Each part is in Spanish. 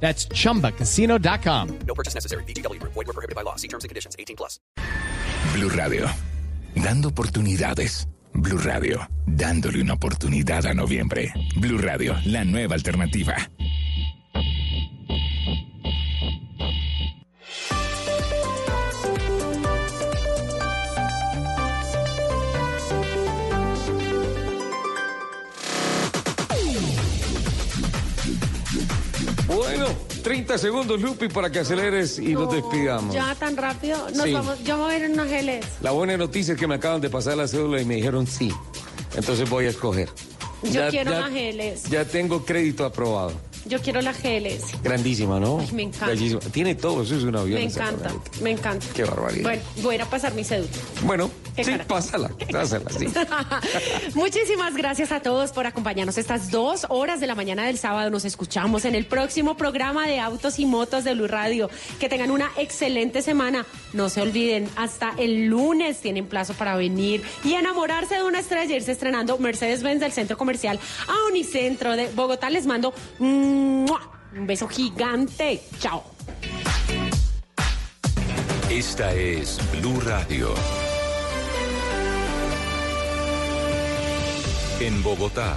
That's chumbacasino.com. No purchase necessary. BGW. Void were prohibited by law. See terms and conditions. 18 plus. Blue Radio. Dando oportunidades. Blue Radio. Dándole una oportunidad a noviembre. Blue Radio, la nueva alternativa. 30 segundos, Lupi, para que aceleres y nos despidamos. Ya tan rápido. Nos Sí. vamos, yo me voy a ir en unos geles. La buena noticia es que me acaban de pasar la cédula y me dijeron sí. Entonces voy a escoger. Yo quiero unas geles. Ya tengo crédito aprobado. Yo quiero las geles. Grandísima, ¿no? Ay, me encanta. Bellísima. Tiene todo, eso es un avión. Me encanta, me encanta. Qué barbaridad. Bueno, voy a ir a pasar mi cédula. Bueno, sí, cara. pásala, pásala, sí. Muchísimas gracias a todos por acompañarnos estas dos horas de la mañana del sábado. Nos escuchamos en el próximo programa de Autos y Motos de Blue Radio. Que tengan una excelente semana. No se olviden, hasta el lunes tienen plazo para venir y enamorarse de una estrella. Irse estrenando Mercedes-Benz del Centro Comercial a Unicentro de Bogotá. Les mando ¡mua! Un beso gigante. Chao. Esta es Blue Radio. En Bogotá,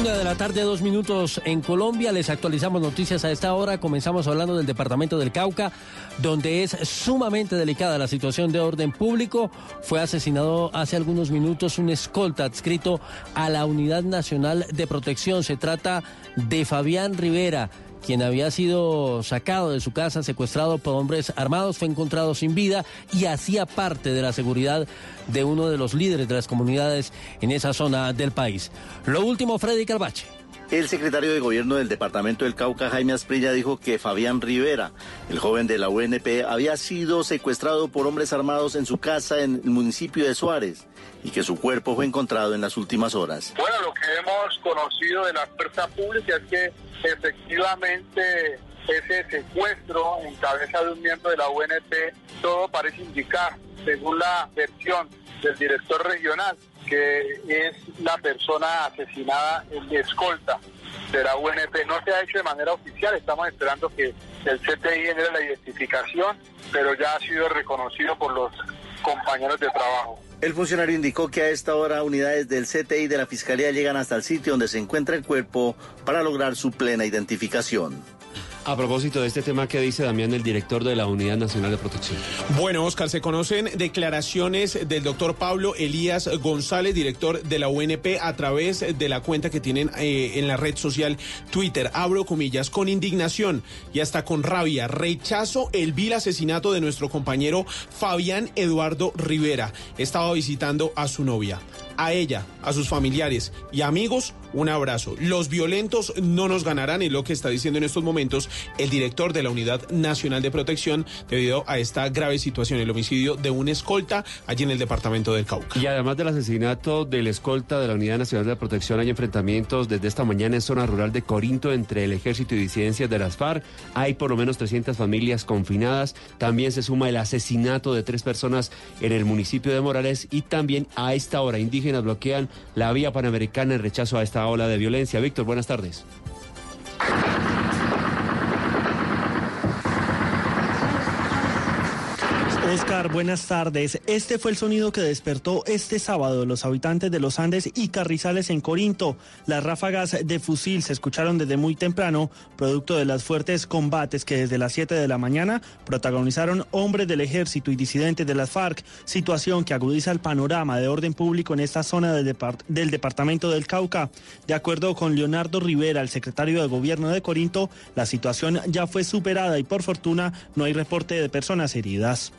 Una de la tarde, dos minutos en Colombia. Les actualizamos noticias a esta hora. Comenzamos hablando del departamento del Cauca, donde es sumamente delicada la situación de orden público. Fue asesinado hace algunos minutos un escolta adscrito a la Unidad Nacional de Protección. Se trata de Fabián Rivera quien había sido sacado de su casa, secuestrado por hombres armados, fue encontrado sin vida y hacía parte de la seguridad de uno de los líderes de las comunidades en esa zona del país. Lo último, Freddy Calvache. El secretario de Gobierno del Departamento del Cauca, Jaime Asprilla, dijo que Fabián Rivera, el joven de la UNP, había sido secuestrado por hombres armados en su casa en el municipio de Suárez y que su cuerpo fue encontrado en las últimas horas. Bueno, lo que hemos conocido de la fuerza pública es que efectivamente ese secuestro en cabeza de un miembro de la UNP, todo parece indicar, según la versión del director regional, que es la persona asesinada en escolta de la UNP. No se ha hecho de manera oficial, estamos esperando que el CTI genere la identificación, pero ya ha sido reconocido por los compañeros de trabajo. El funcionario indicó que a esta hora unidades del CTI de la Fiscalía llegan hasta el sitio donde se encuentra el cuerpo para lograr su plena identificación. A propósito de este tema, ¿qué dice Damián, el director de la Unidad Nacional de Protección? Bueno, Oscar, se conocen declaraciones del doctor Pablo Elías González, director de la UNP, a través de la cuenta que tienen eh, en la red social Twitter. Abro comillas, con indignación y hasta con rabia, rechazo el vil asesinato de nuestro compañero Fabián Eduardo Rivera. Estaba visitando a su novia. A ella, a sus familiares y amigos un abrazo. Los violentos no nos ganarán, es lo que está diciendo en estos momentos el director de la Unidad Nacional de Protección debido a esta grave situación, el homicidio de un escolta allí en el departamento del Cauca. Y además del asesinato del escolta de la Unidad Nacional de Protección, hay enfrentamientos desde esta mañana en zona rural de Corinto entre el ejército y disidencias de las FARC. Hay por lo menos 300 familias confinadas. También se suma el asesinato de tres personas en el municipio de Morales y también a esta hora indígenas bloquean la vía panamericana en rechazo a esta ola de violencia. Víctor, buenas tardes. Buenas tardes. Este fue el sonido que despertó este sábado los habitantes de los Andes y Carrizales en Corinto. Las ráfagas de fusil se escucharon desde muy temprano, producto de los fuertes combates que desde las 7 de la mañana protagonizaron hombres del ejército y disidentes de las FARC, situación que agudiza el panorama de orden público en esta zona del departamento del Cauca. De acuerdo con Leonardo Rivera, el secretario de gobierno de Corinto, la situación ya fue superada y por fortuna no hay reporte de personas heridas.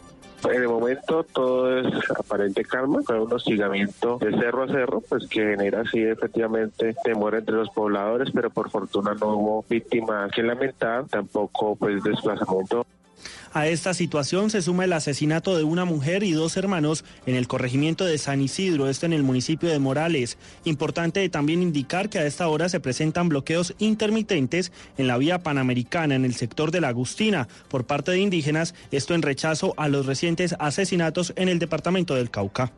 En el momento todo es aparente calma, fue un hostigamiento de cerro a cerro, pues que genera así efectivamente temor entre los pobladores, pero por fortuna no hubo víctimas que lamentar, tampoco pues desplazamiento. A esta situación se suma el asesinato de una mujer y dos hermanos en el corregimiento de San Isidro, esto en el municipio de Morales. Importante también indicar que a esta hora se presentan bloqueos intermitentes en la vía panamericana en el sector de la Agustina por parte de indígenas, esto en rechazo a los recientes asesinatos en el departamento del Cauca.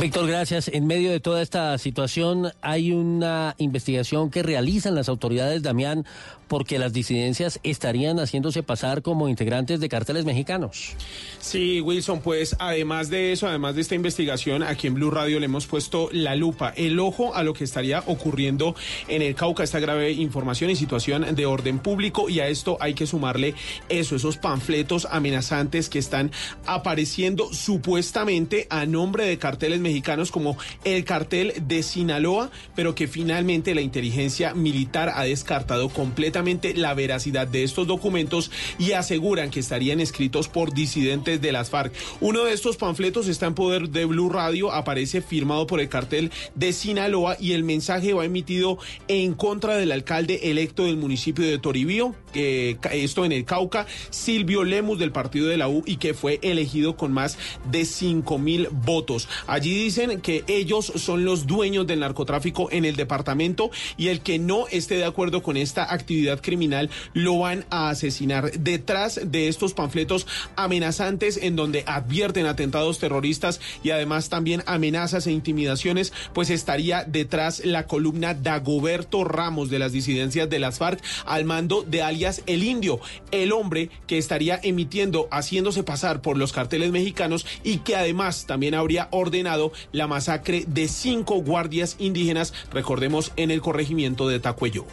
Víctor, gracias. En medio de toda esta situación hay una investigación que realizan las autoridades, Damián, porque las disidencias estarían haciéndose pasar como integrantes de cárteles mexicanos. Sí, Wilson, pues además de eso, además de esta investigación, aquí en Blue Radio le hemos puesto la lupa, el ojo a lo que estaría ocurriendo en el Cauca, esta grave información y situación de orden público y a esto hay que sumarle eso, esos panfletos amenazantes que están apareciendo supuestamente a nombre de carteles mexicanos como el cartel de Sinaloa, pero que finalmente la inteligencia militar ha descartado completamente la veracidad de estos documentos y aseguran que estarían escritos por disidentes de las FARC. Uno de estos panfletos está en poder de Blue Radio, aparece firmado por el cartel de Sinaloa y el mensaje va emitido en contra del alcalde electo del municipio de Toribío, que esto en el Cauca, Silvio Lemus del partido de la U y que fue elegido con más de 5 mil votos. Allí dicen que ellos son los dueños del narcotráfico en el departamento y el que no esté de acuerdo con esta actividad criminal lo van a asesinar. Detrás de estos panfletos amenazantes en donde advierten atentados terroristas y además también amenazas e intimidaciones, pues estaría detrás la columna Dagoberto Ramos de las disidencias de las FARC al mando de alias El Indio, el hombre que estaría emitiendo, haciéndose pasar por los carteles mexicanos y que además también habría ordenado la masacre de cinco guardias indígenas, recordemos, en el corregimiento de Tacuello.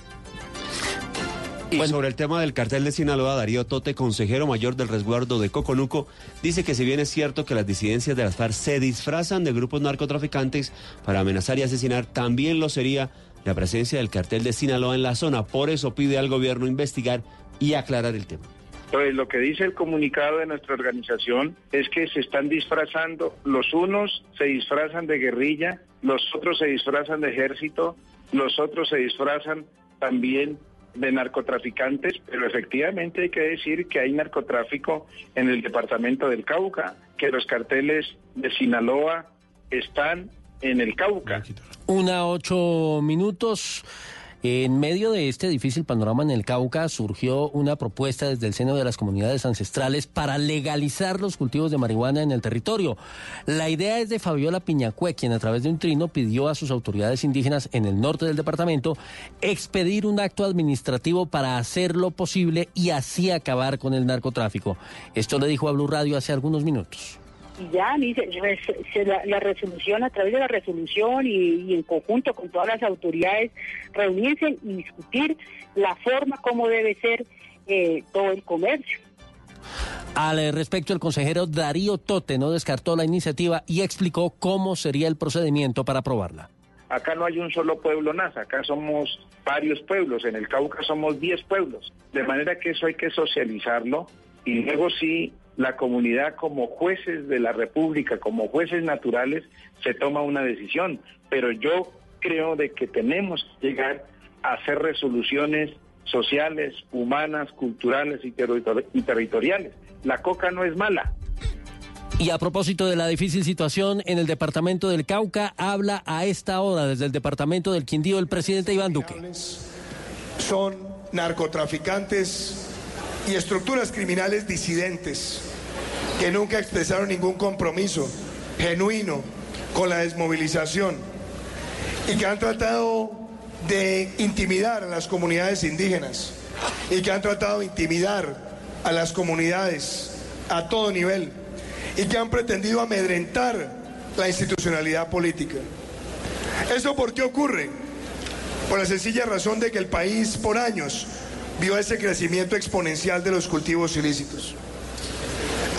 Y sobre el tema del cartel de Sinaloa, Darío Tote, consejero mayor del resguardo de Coconuco, dice que si bien es cierto que las disidencias de las FARC se disfrazan de grupos narcotraficantes para amenazar y asesinar, también lo sería la presencia del cartel de Sinaloa en la zona. Por eso pide al gobierno investigar y aclarar el tema. Entonces, lo que dice el comunicado de nuestra organización es que se están disfrazando, los unos se disfrazan de guerrilla, los otros se disfrazan de ejército, los otros se disfrazan también de narcotraficantes, pero efectivamente hay que decir que hay narcotráfico en el departamento del Cauca, que los carteles de Sinaloa están en el Cauca. Una ocho minutos. En medio de este difícil panorama en el Cauca surgió una propuesta desde el seno de las comunidades ancestrales para legalizar los cultivos de marihuana en el territorio. La idea es de Fabiola Piñacue, quien a través de un trino pidió a sus autoridades indígenas en el norte del departamento expedir un acto administrativo para hacerlo posible y así acabar con el narcotráfico. Esto le dijo a Blue Radio hace algunos minutos y ya la, resolución a través de la resolución y, en conjunto con todas las autoridades reunirse y discutir la forma como debe ser eh, todo el comercio. Al eh, respecto, el consejero Darío Tote no descartó la iniciativa y explicó cómo sería el procedimiento para aprobarla. Acá no hay un solo pueblo NASA, acá somos varios pueblos, en el Cauca somos 10 pueblos, de manera que eso hay que socializarlo y luego sí la comunidad como jueces de la República, como jueces naturales, se toma una decisión. Pero yo creo de que tenemos que llegar a hacer resoluciones sociales, humanas, culturales y, territori- y territoriales. La coca no es mala. Y a propósito de la difícil situación en el departamento del Cauca, habla a esta hora desde el departamento del Quindío el presidente Iván Duque. son narcotraficantes y estructuras criminales disidentes que nunca expresaron ningún compromiso genuino con la desmovilización y que han tratado de intimidar a las comunidades indígenas y que han tratado de intimidar a las comunidades a todo nivel y que han pretendido amedrentar la institucionalidad política. ¿Eso por qué ocurre? Por la sencilla razón de que el país por años vio ese crecimiento exponencial de los cultivos ilícitos.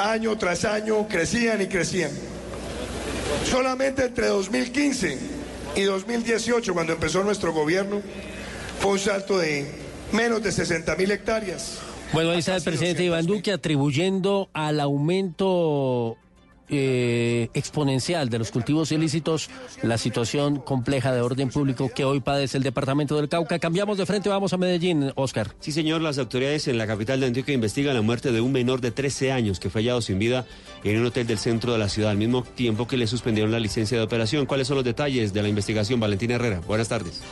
Año tras año crecían y crecían. Solamente entre 2015 y 2018, cuando empezó nuestro gobierno, fue un salto de menos de 60 mil hectáreas. Bueno, ahí está el presidente Iván Duque atribuyendo al aumento eh, exponencial de los cultivos ilícitos la situación compleja de orden público que hoy padece el departamento del Cauca. Cambiamos de frente, vamos a Medellín, Oscar. Sí, señor, las autoridades en la capital de Antioquia investigan la muerte de un menor de 13 años que fue hallado sin vida en un hotel del centro de la ciudad, al mismo tiempo que le suspendieron la licencia de operación. ¿Cuáles son los detalles de la investigación? Valentina Herrera, buenas tardes.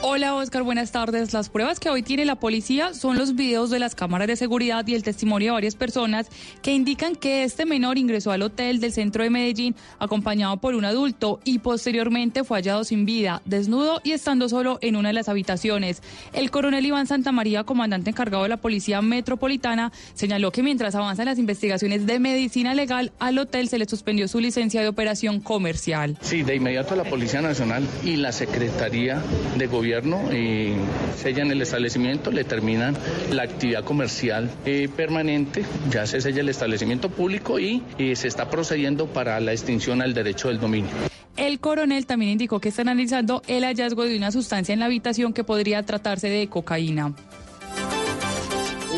Hola Oscar, buenas tardes. Las pruebas que hoy tiene la policía son los videos de las cámaras de seguridad y el testimonio de varias personas que indican que este menor ingresó al hotel del centro de Medellín acompañado por un adulto y posteriormente fue hallado sin vida, desnudo y estando solo en una de las habitaciones. El coronel Iván Santamaría, comandante encargado de la Policía Metropolitana, señaló que mientras avanzan las investigaciones de medicina legal, al hotel se le suspendió su licencia de operación comercial. Sí, de inmediato la Policía Nacional y la Secretaría de Gobierno eh, sellan el establecimiento, le terminan la actividad comercial eh, permanente, ya se sella el establecimiento público y eh, se está procediendo para la extinción al derecho del dominio. El coronel también indicó que está analizando el hallazgo de una sustancia en la habitación que podría tratarse de cocaína.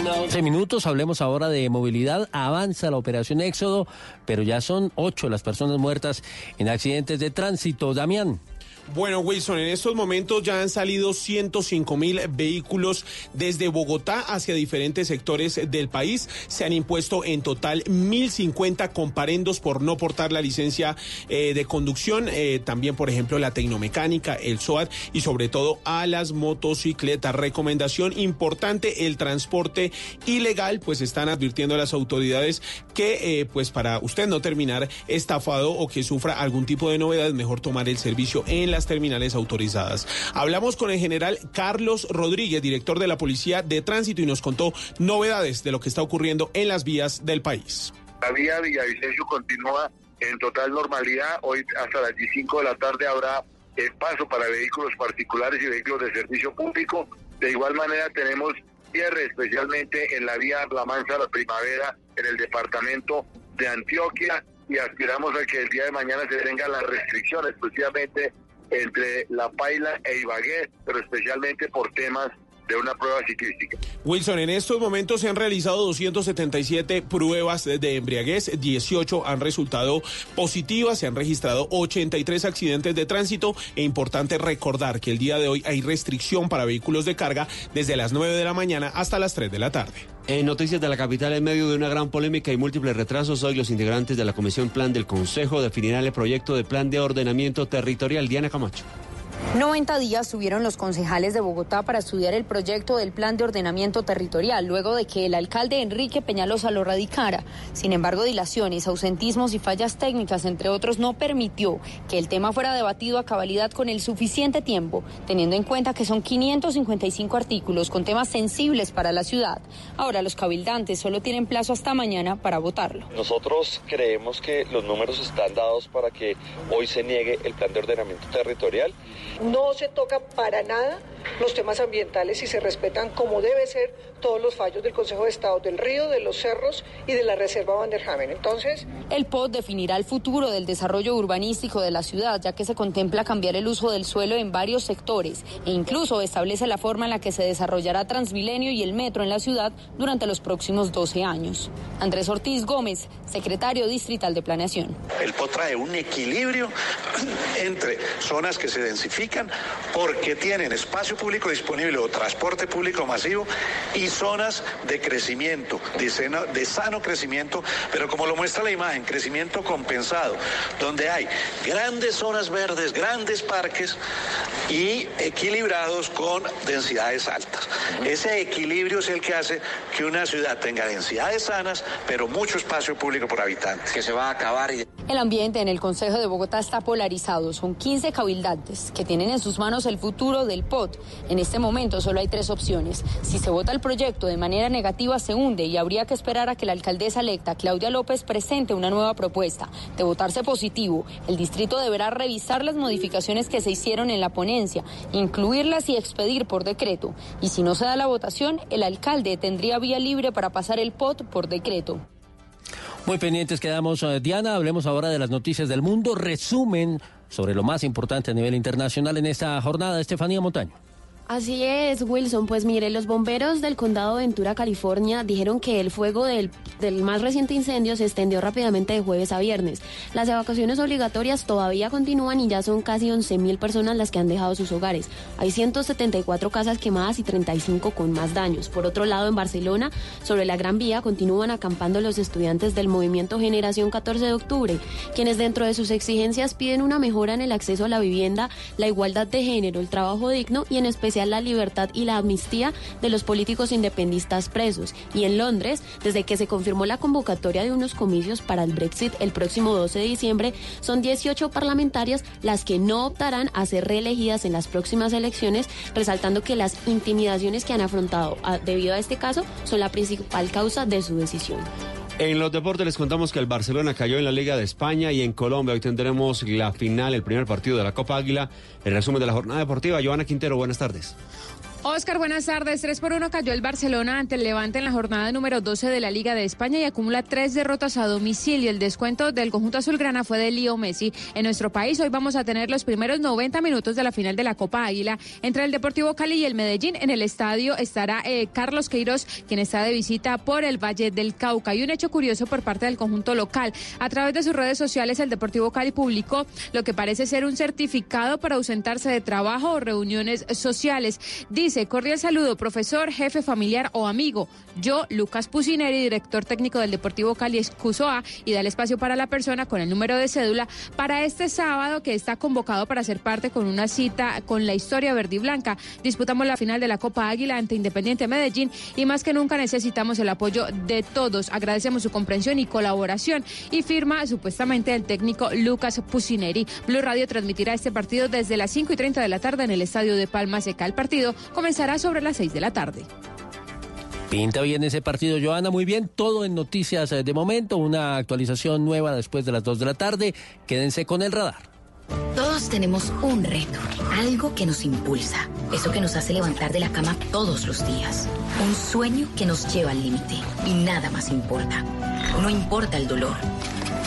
11 minutos, hablemos ahora de movilidad. Avanza la operación Éxodo, pero ya son ocho las personas muertas en accidentes de tránsito. Damián. Bueno, Wilson, en estos momentos ya han salido 105 mil vehículos desde Bogotá hacia diferentes sectores del país. Se han impuesto en total 1.050 comparendos por no portar la licencia eh, de conducción. eh, también, por ejemplo, la tecnomecánica, el SOAT y sobre todo a las motocicletas. Recomendación importante, el transporte ilegal, pues están advirtiendo a las autoridades que, eh, pues para usted no terminar estafado o que sufra algún tipo de novedad, mejor tomar el servicio en las terminales autorizadas. Hablamos con el general Carlos Rodríguez, director de la Policía de Tránsito, y nos contó novedades de lo que está ocurriendo en las vías del país. La vía Villavicencio continúa en total normalidad. Hoy hasta las 5 de la tarde habrá eh, paso para vehículos particulares y vehículos de servicio público. De igual manera tenemos cierre especialmente en la vía La Mansa La Primavera en el departamento de Antioquia y aspiramos a que el día de mañana se tengan las restricciones, exclusivamente entre La Paila e Ibagué, pero especialmente por temas de una prueba ciclística. Wilson, en estos momentos se han realizado 277 pruebas de embriaguez, 18 han resultado positivas, se han registrado 83 accidentes de tránsito e importante recordar que el día de hoy hay restricción para vehículos de carga desde las 9 de la mañana hasta las 3 de la tarde. En noticias de la capital, en medio de una gran polémica y múltiples retrasos, hoy los integrantes de la Comisión Plan del Consejo definirán el proyecto de plan de ordenamiento territorial. Diana Camacho. 90 días tuvieron los concejales de Bogotá para estudiar el proyecto del plan de ordenamiento territorial, luego de que el alcalde Enrique Peñalosa lo radicara. Sin embargo, dilaciones, ausentismos y fallas técnicas, entre otros, no permitió que el tema fuera debatido a cabalidad con el suficiente tiempo, teniendo en cuenta que son 555 artículos con temas sensibles para la ciudad. Ahora los cabildantes solo tienen plazo hasta mañana para votarlo. Nosotros creemos que los números están dados para que hoy se niegue el plan de ordenamiento territorial. No se toca para nada los temas ambientales y se respetan como debe ser todos los fallos del Consejo de Estado del Río, de los cerros y de la Reserva Vanderhamen. Entonces, El POT definirá el futuro del desarrollo urbanístico de la ciudad, ya que se contempla cambiar el uso del suelo en varios sectores e incluso establece la forma en la que se desarrollará Transmilenio y el metro en la ciudad durante los próximos 12 años. Andrés Ortiz Gómez, secretario distrital de Planeación. El POT trae un equilibrio entre zonas que se densifican porque tienen espacio público disponible o transporte público masivo y zonas de crecimiento, de, seno- de sano crecimiento, pero como lo muestra la imagen, crecimiento compensado, donde hay grandes zonas verdes, grandes parques y equilibrados con densidades altas. Ese equilibrio es el que hace que una ciudad tenga densidades sanas, pero mucho espacio público por habitante. Que se va a acabar y... El ambiente en el Consejo de Bogotá está polarizado. Son 15 cabildantes que tienen en sus manos el futuro del POT. En este momento solo hay tres opciones. Si se vota el proyecto de manera negativa, se hunde y habría que esperar a que la alcaldesa electa, Claudia López, presente una nueva propuesta. De votarse positivo, el distrito deberá revisar las modificaciones que se hicieron en la ponencia, incluirlas y expedir por decreto. Y si no se da la votación, el alcalde tendría vía libre para pasar el POT por decreto. Muy pendientes quedamos, eh, Diana. Hablemos ahora de las noticias del mundo. Resumen sobre lo más importante a nivel internacional en esta jornada. Estefanía Montaño. Así es, Wilson. Pues mire, los bomberos del condado de Ventura, California, dijeron que el fuego del, del más reciente incendio se extendió rápidamente de jueves a viernes. Las evacuaciones obligatorias todavía continúan y ya son casi 11.000 personas las que han dejado sus hogares. Hay 174 casas quemadas y 35 con más daños. Por otro lado, en Barcelona, sobre la Gran Vía, continúan acampando los estudiantes del movimiento Generación 14 de Octubre, quienes dentro de sus exigencias piden una mejora en el acceso a la vivienda, la igualdad de género, el trabajo digno y en especial la libertad y la amnistía de los políticos independistas presos. Y en Londres, desde que se confirmó la convocatoria de unos comicios para el Brexit el próximo 12 de diciembre, son 18 parlamentarias las que no optarán a ser reelegidas en las próximas elecciones, resaltando que las intimidaciones que han afrontado a- debido a este caso son la principal causa de su decisión. En los deportes les contamos que el Barcelona cayó en la Liga de España y en Colombia hoy tendremos la final, el primer partido de la Copa Águila. El resumen de la jornada deportiva. Joana Quintero, buenas tardes. Oscar, buenas tardes. 3 por 1 cayó el Barcelona ante el Levante en la jornada número 12 de la Liga de España y acumula tres derrotas a domicilio. El descuento del conjunto azulgrana fue de Lío Messi. En nuestro país hoy vamos a tener los primeros 90 minutos de la final de la Copa Águila entre el Deportivo Cali y el Medellín. En el estadio estará eh, Carlos Queiroz, quien está de visita por el Valle del Cauca. Y un hecho curioso por parte del conjunto local. A través de sus redes sociales, el Deportivo Cali publicó lo que parece ser un certificado para ausentarse de trabajo o reuniones sociales. Cordial saludo, profesor, jefe familiar o amigo. Yo, Lucas Pusineri, director técnico del Deportivo Cali Excusoa, y da el espacio para la persona con el número de cédula para este sábado que está convocado para ser parte con una cita con la historia verde y blanca. Disputamos la final de la Copa Águila ante Independiente Medellín y más que nunca necesitamos el apoyo de todos. Agradecemos su comprensión y colaboración y firma supuestamente el técnico Lucas Pusineri. Blue Radio transmitirá este partido desde las 5 y 30 de la tarde en el estadio de Palma Seca. El partido comenzará sobre las 6 de la tarde. Pinta bien ese partido, Joana, muy bien. Todo en noticias eh, de momento, una actualización nueva después de las 2 de la tarde. Quédense con el radar. Todos tenemos un reto, algo que nos impulsa, eso que nos hace levantar de la cama todos los días, un sueño que nos lleva al límite y nada más importa. No importa el dolor,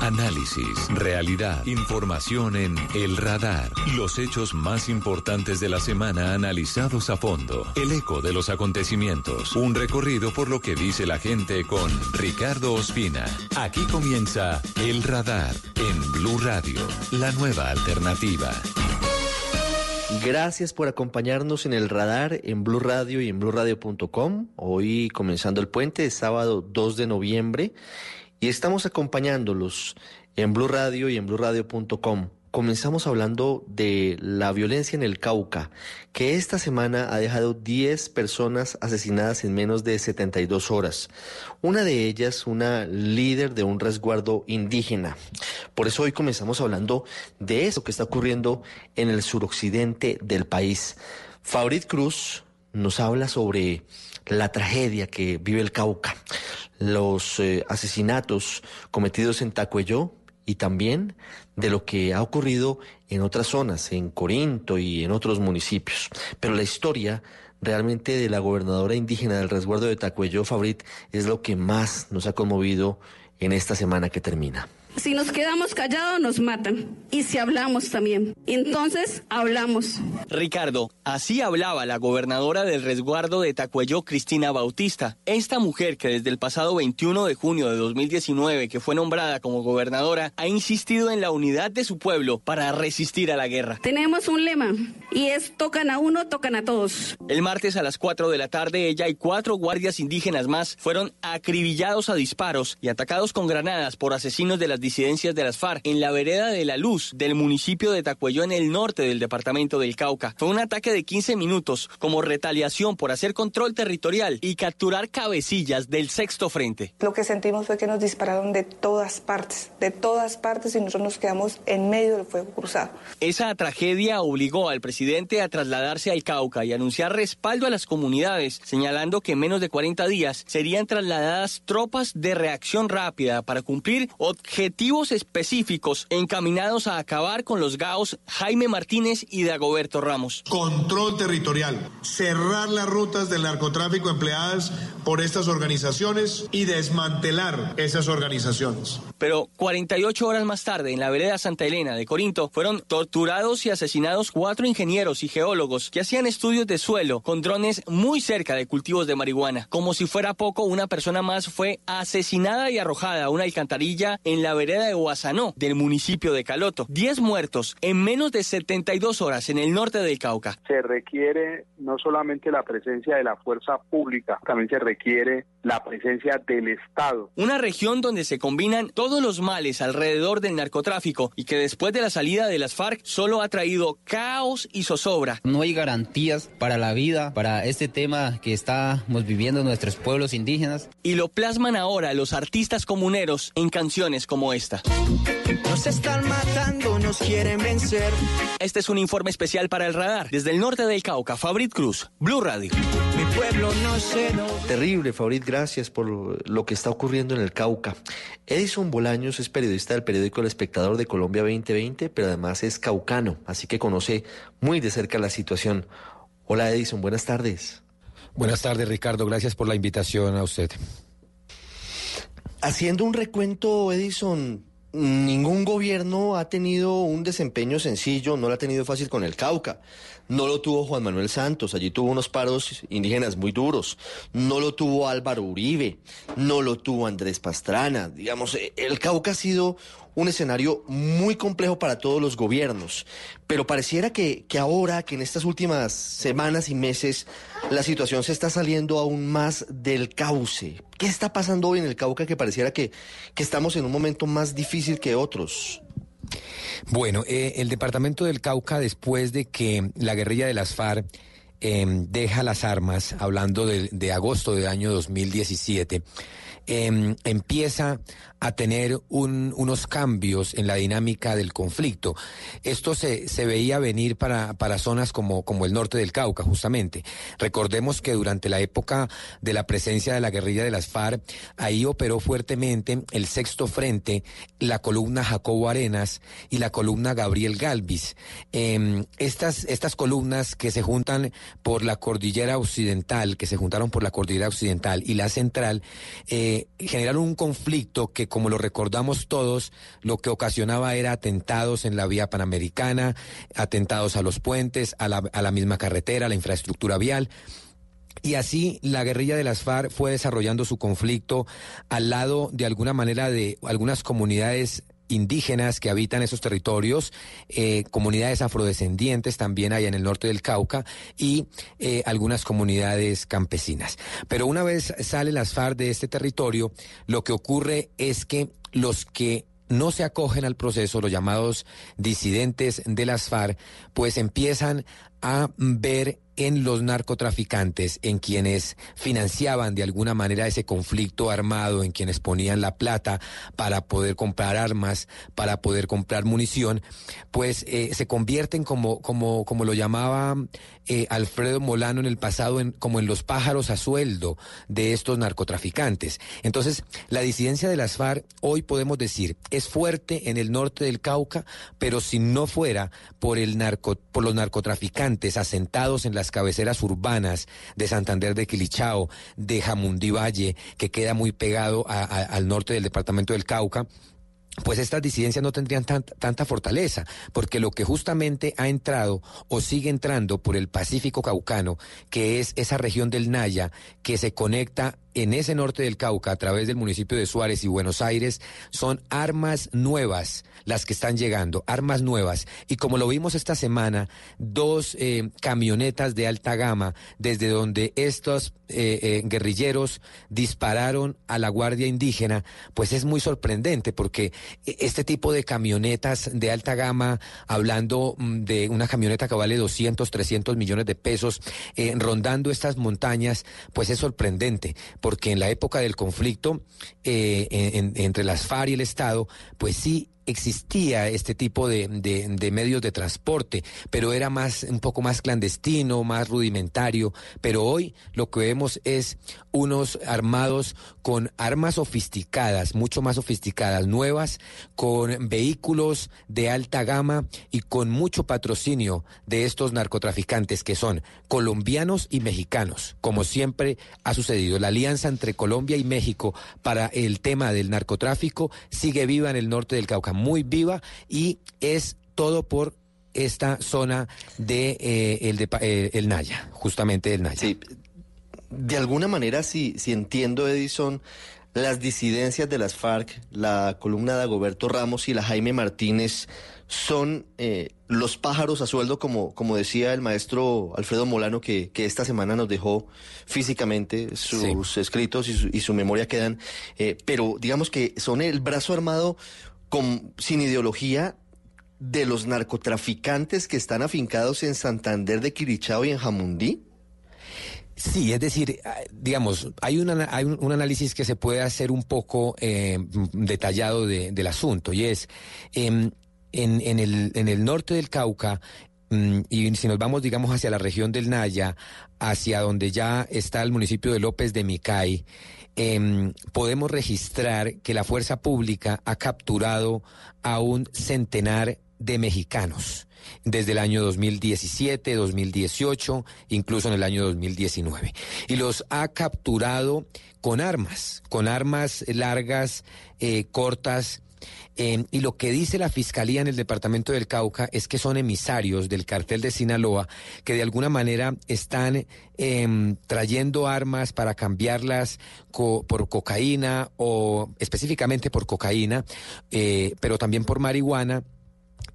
Análisis, realidad, información en El Radar. Los hechos más importantes de la semana analizados a fondo. El eco de los acontecimientos. Un recorrido por lo que dice la gente con Ricardo Ospina. Aquí comienza El Radar en Blue Radio, la nueva alternativa. Gracias por acompañarnos en el radar en Blue Radio y en bluradio.com. Hoy comenzando el puente, sábado 2 de noviembre y estamos acompañándolos en Blue Radio y en bluradio.com. Comenzamos hablando de la violencia en el Cauca, que esta semana ha dejado 10 personas asesinadas en menos de 72 horas. Una de ellas, una líder de un resguardo indígena. Por eso hoy comenzamos hablando de eso que está ocurriendo en el suroccidente del país. Fabrit Cruz nos habla sobre la tragedia que vive el Cauca. los eh, asesinatos cometidos en Tacuelló y también de lo que ha ocurrido en otras zonas, en Corinto y en otros municipios. Pero la historia realmente de la gobernadora indígena del resguardo de Tacuelló, Fabrit, es lo que más nos ha conmovido en esta semana que termina. Si nos quedamos callados nos matan. Y si hablamos también. Entonces hablamos. Ricardo, así hablaba la gobernadora del resguardo de Tacuello, Cristina Bautista. Esta mujer que desde el pasado 21 de junio de 2019, que fue nombrada como gobernadora, ha insistido en la unidad de su pueblo para resistir a la guerra. Tenemos un lema y es tocan a uno, tocan a todos. El martes a las 4 de la tarde ella y cuatro guardias indígenas más fueron acribillados a disparos y atacados con granadas por asesinos de las disidencias de las FARC en la vereda de La Luz del municipio de Tacuello en el norte del departamento del Cauca. Fue un ataque de 15 minutos como retaliación por hacer control territorial y capturar cabecillas del sexto frente. Lo que sentimos fue que nos dispararon de todas partes, de todas partes y nosotros nos quedamos en medio del fuego cruzado. Esa tragedia obligó al presidente a trasladarse al Cauca y anunciar respaldo a las comunidades, señalando que en menos de 40 días serían trasladadas tropas de reacción rápida para cumplir objetivos objetivos específicos encaminados a acabar con los GAOs Jaime Martínez y Dagoberto Ramos. Control territorial, cerrar las rutas del narcotráfico empleadas por estas organizaciones y desmantelar esas organizaciones. Pero 48 horas más tarde, en la vereda Santa Elena de Corinto, fueron torturados y asesinados cuatro ingenieros y geólogos que hacían estudios de suelo con drones muy cerca de cultivos de marihuana. Como si fuera poco, una persona más fue asesinada y arrojada a una alcantarilla en la vereda de Guasanó, del municipio de Caloto. Diez muertos en menos de 72 horas en el norte del Cauca. Se requiere no solamente la presencia de la fuerza pública, también se requiere la presencia del Estado. Una región donde se combinan todos los males alrededor del narcotráfico y que después de la salida de las FARC solo ha traído caos y zozobra. No hay garantías para la vida, para este tema que estamos viviendo nuestros pueblos indígenas. Y lo plasman ahora los artistas comuneros en canciones como esta. Nos están matando, nos quieren vencer. Este es un informe especial para el radar. Desde el norte del Cauca, Fabrit Cruz, Blue Radio. Mi pueblo no se no. Terrible, Fabrit, gracias por lo que está ocurriendo en el Cauca. Edison Bolaños es periodista del periódico El Espectador de Colombia 2020, pero además es caucano, así que conoce muy de cerca la situación. Hola Edison, buenas tardes. Buenas tardes, Ricardo. Gracias por la invitación a usted. Haciendo un recuento, Edison, ningún gobierno ha tenido un desempeño sencillo, no lo ha tenido fácil con el Cauca. No lo tuvo Juan Manuel Santos, allí tuvo unos paros indígenas muy duros. No lo tuvo Álvaro Uribe, no lo tuvo Andrés Pastrana. Digamos, el Cauca ha sido un escenario muy complejo para todos los gobiernos, pero pareciera que, que ahora, que en estas últimas semanas y meses, la situación se está saliendo aún más del cauce. ¿Qué está pasando hoy en el Cauca que pareciera que, que estamos en un momento más difícil que otros? Bueno, eh, el departamento del Cauca, después de que la guerrilla de las FARC eh, deja las armas, hablando de, de agosto del año 2017, eh, empieza a tener un, unos cambios en la dinámica del conflicto. Esto se, se veía venir para, para zonas como, como el norte del Cauca, justamente. Recordemos que durante la época de la presencia de la guerrilla de las FARC, ahí operó fuertemente el sexto frente, la columna Jacobo Arenas y la columna Gabriel Galvis. Eh, estas, estas columnas que se juntan por la cordillera occidental, que se juntaron por la cordillera occidental y la central, eh, generaron un conflicto que como lo recordamos todos, lo que ocasionaba era atentados en la vía panamericana, atentados a los puentes, a la, a la misma carretera, a la infraestructura vial. Y así la guerrilla de las FARC fue desarrollando su conflicto al lado de alguna manera de algunas comunidades indígenas que habitan esos territorios, eh, comunidades afrodescendientes también hay en el norte del Cauca y eh, algunas comunidades campesinas. Pero una vez sale las FARC de este territorio, lo que ocurre es que los que no se acogen al proceso, los llamados disidentes de las FARC, pues empiezan a ver en los narcotraficantes, en quienes financiaban de alguna manera ese conflicto armado, en quienes ponían la plata para poder comprar armas, para poder comprar munición, pues eh, se convierten como, como, como lo llamaba eh, Alfredo Molano en el pasado, en, como en los pájaros a sueldo de estos narcotraficantes. Entonces, la disidencia de las FARC, hoy podemos decir, es fuerte en el norte del Cauca, pero si no fuera por, el narco, por los narcotraficantes asentados en las cabeceras urbanas de Santander de Quilichao, de Jamundí Valle, que queda muy pegado al norte del departamento del Cauca, pues estas disidencias no tendrían tanta fortaleza, porque lo que justamente ha entrado o sigue entrando por el Pacífico Caucano, que es esa región del Naya, que se conecta en ese norte del Cauca, a través del municipio de Suárez y Buenos Aires, son armas nuevas las que están llegando, armas nuevas. Y como lo vimos esta semana, dos eh, camionetas de alta gama, desde donde estos eh, eh, guerrilleros dispararon a la Guardia Indígena, pues es muy sorprendente, porque este tipo de camionetas de alta gama, hablando mm, de una camioneta que vale 200, 300 millones de pesos, rondando estas montañas, pues es sorprendente porque en la época del conflicto eh, entre las FARC y el Estado, pues sí existía este tipo de, de, medios de transporte, pero era más, un poco más clandestino, más rudimentario. Pero hoy lo que vemos es unos armados con armas sofisticadas, mucho más sofisticadas, nuevas, con vehículos de alta gama y con mucho patrocinio de estos narcotraficantes que son colombianos y mexicanos, como siempre ha sucedido. La alianza entre Colombia y México para el tema del narcotráfico sigue viva en el norte del Cauca muy viva y es todo por esta zona de, eh, el, de eh, el Naya, justamente el Naya. Sí, de alguna manera, si, si entiendo, Edison, las disidencias de las FARC, la columna de Agoberto Ramos y la Jaime Martínez son eh, los pájaros a sueldo, como, como decía el maestro Alfredo Molano, que, que esta semana nos dejó físicamente, sus escritos y su, y su, memoria quedan, pero digamos que son el brazo armado sin ideología de los narcotraficantes que están afincados en Santander de Quirichao y en Jamundí? Sí, es decir, ah, digamos, hay, una, hay un, análisis que se puede hacer un poco eh, detallado del asunto y es em, en, en, el, en el norte del Cauca mm, y si nos vamos, digamos, hacia la región del Naya, hacia donde ya está el municipio de López de Micay, Em, podemos registrar que la fuerza pública ha capturado a un centenar de mexicanos desde el año 2017, 2018, incluso en el año 2019. Y los ha capturado con armas, con armas largas, eh, cortas, Em, y lo que dice la Fiscalía en el Departamento del Cauca es que son emisarios del cartel de Sinaloa que de alguna manera están em, trayendo armas para cambiarlas por cocaína o específicamente por cocaína, eh, pero también por marihuana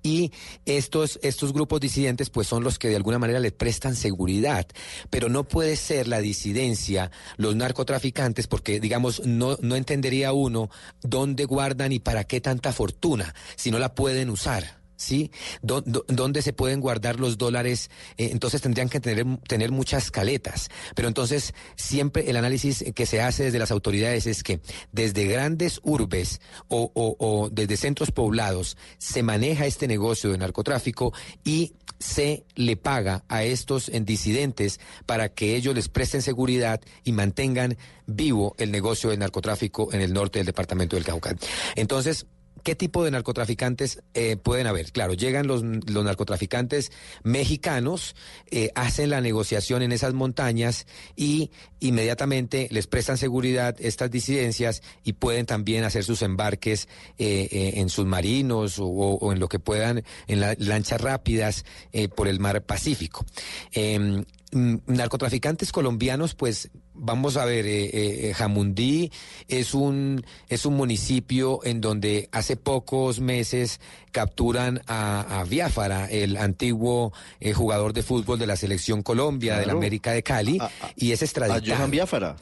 y estos, estos grupos disidentes pues son los que de alguna manera le prestan seguridad, pero no puede ser la disidencia, los narcotraficantes, porque digamos no, no entendería uno dónde guardan y para qué tanta fortuna si no la pueden usar. ¿Sí? ¿Dónde se pueden guardar los dólares? Eh, entonces tendrían que tener, tener muchas caletas. Pero entonces siempre el análisis que se hace desde las autoridades es que desde grandes urbes o, desde centros poblados se maneja este negocio de narcotráfico y se le paga a estos disidentes para que ellos les presten seguridad y mantengan vivo el negocio del narcotráfico en el norte del departamento del Cauca. Entonces, ¿Qué tipo de narcotraficantes eh, pueden haber? Claro, llegan los, narcotraficantes mexicanos, eh, hacen la negociación en esas montañas y inmediatamente les prestan seguridad estas disidencias y pueden también hacer sus embarques eh, en submarinos o, o, en lo que puedan, en las lanchas rápidas por el mar Pacífico. Em, narcotraficantes colombianos, pues vamos a ver, eh, eh, Jamundí es un, es un municipio en donde hace pocos meses capturan a, a Biafara, el antiguo eh, jugador de fútbol de la selección Colombia, de la América de Cali, y es extraditado. A Johan Biafara.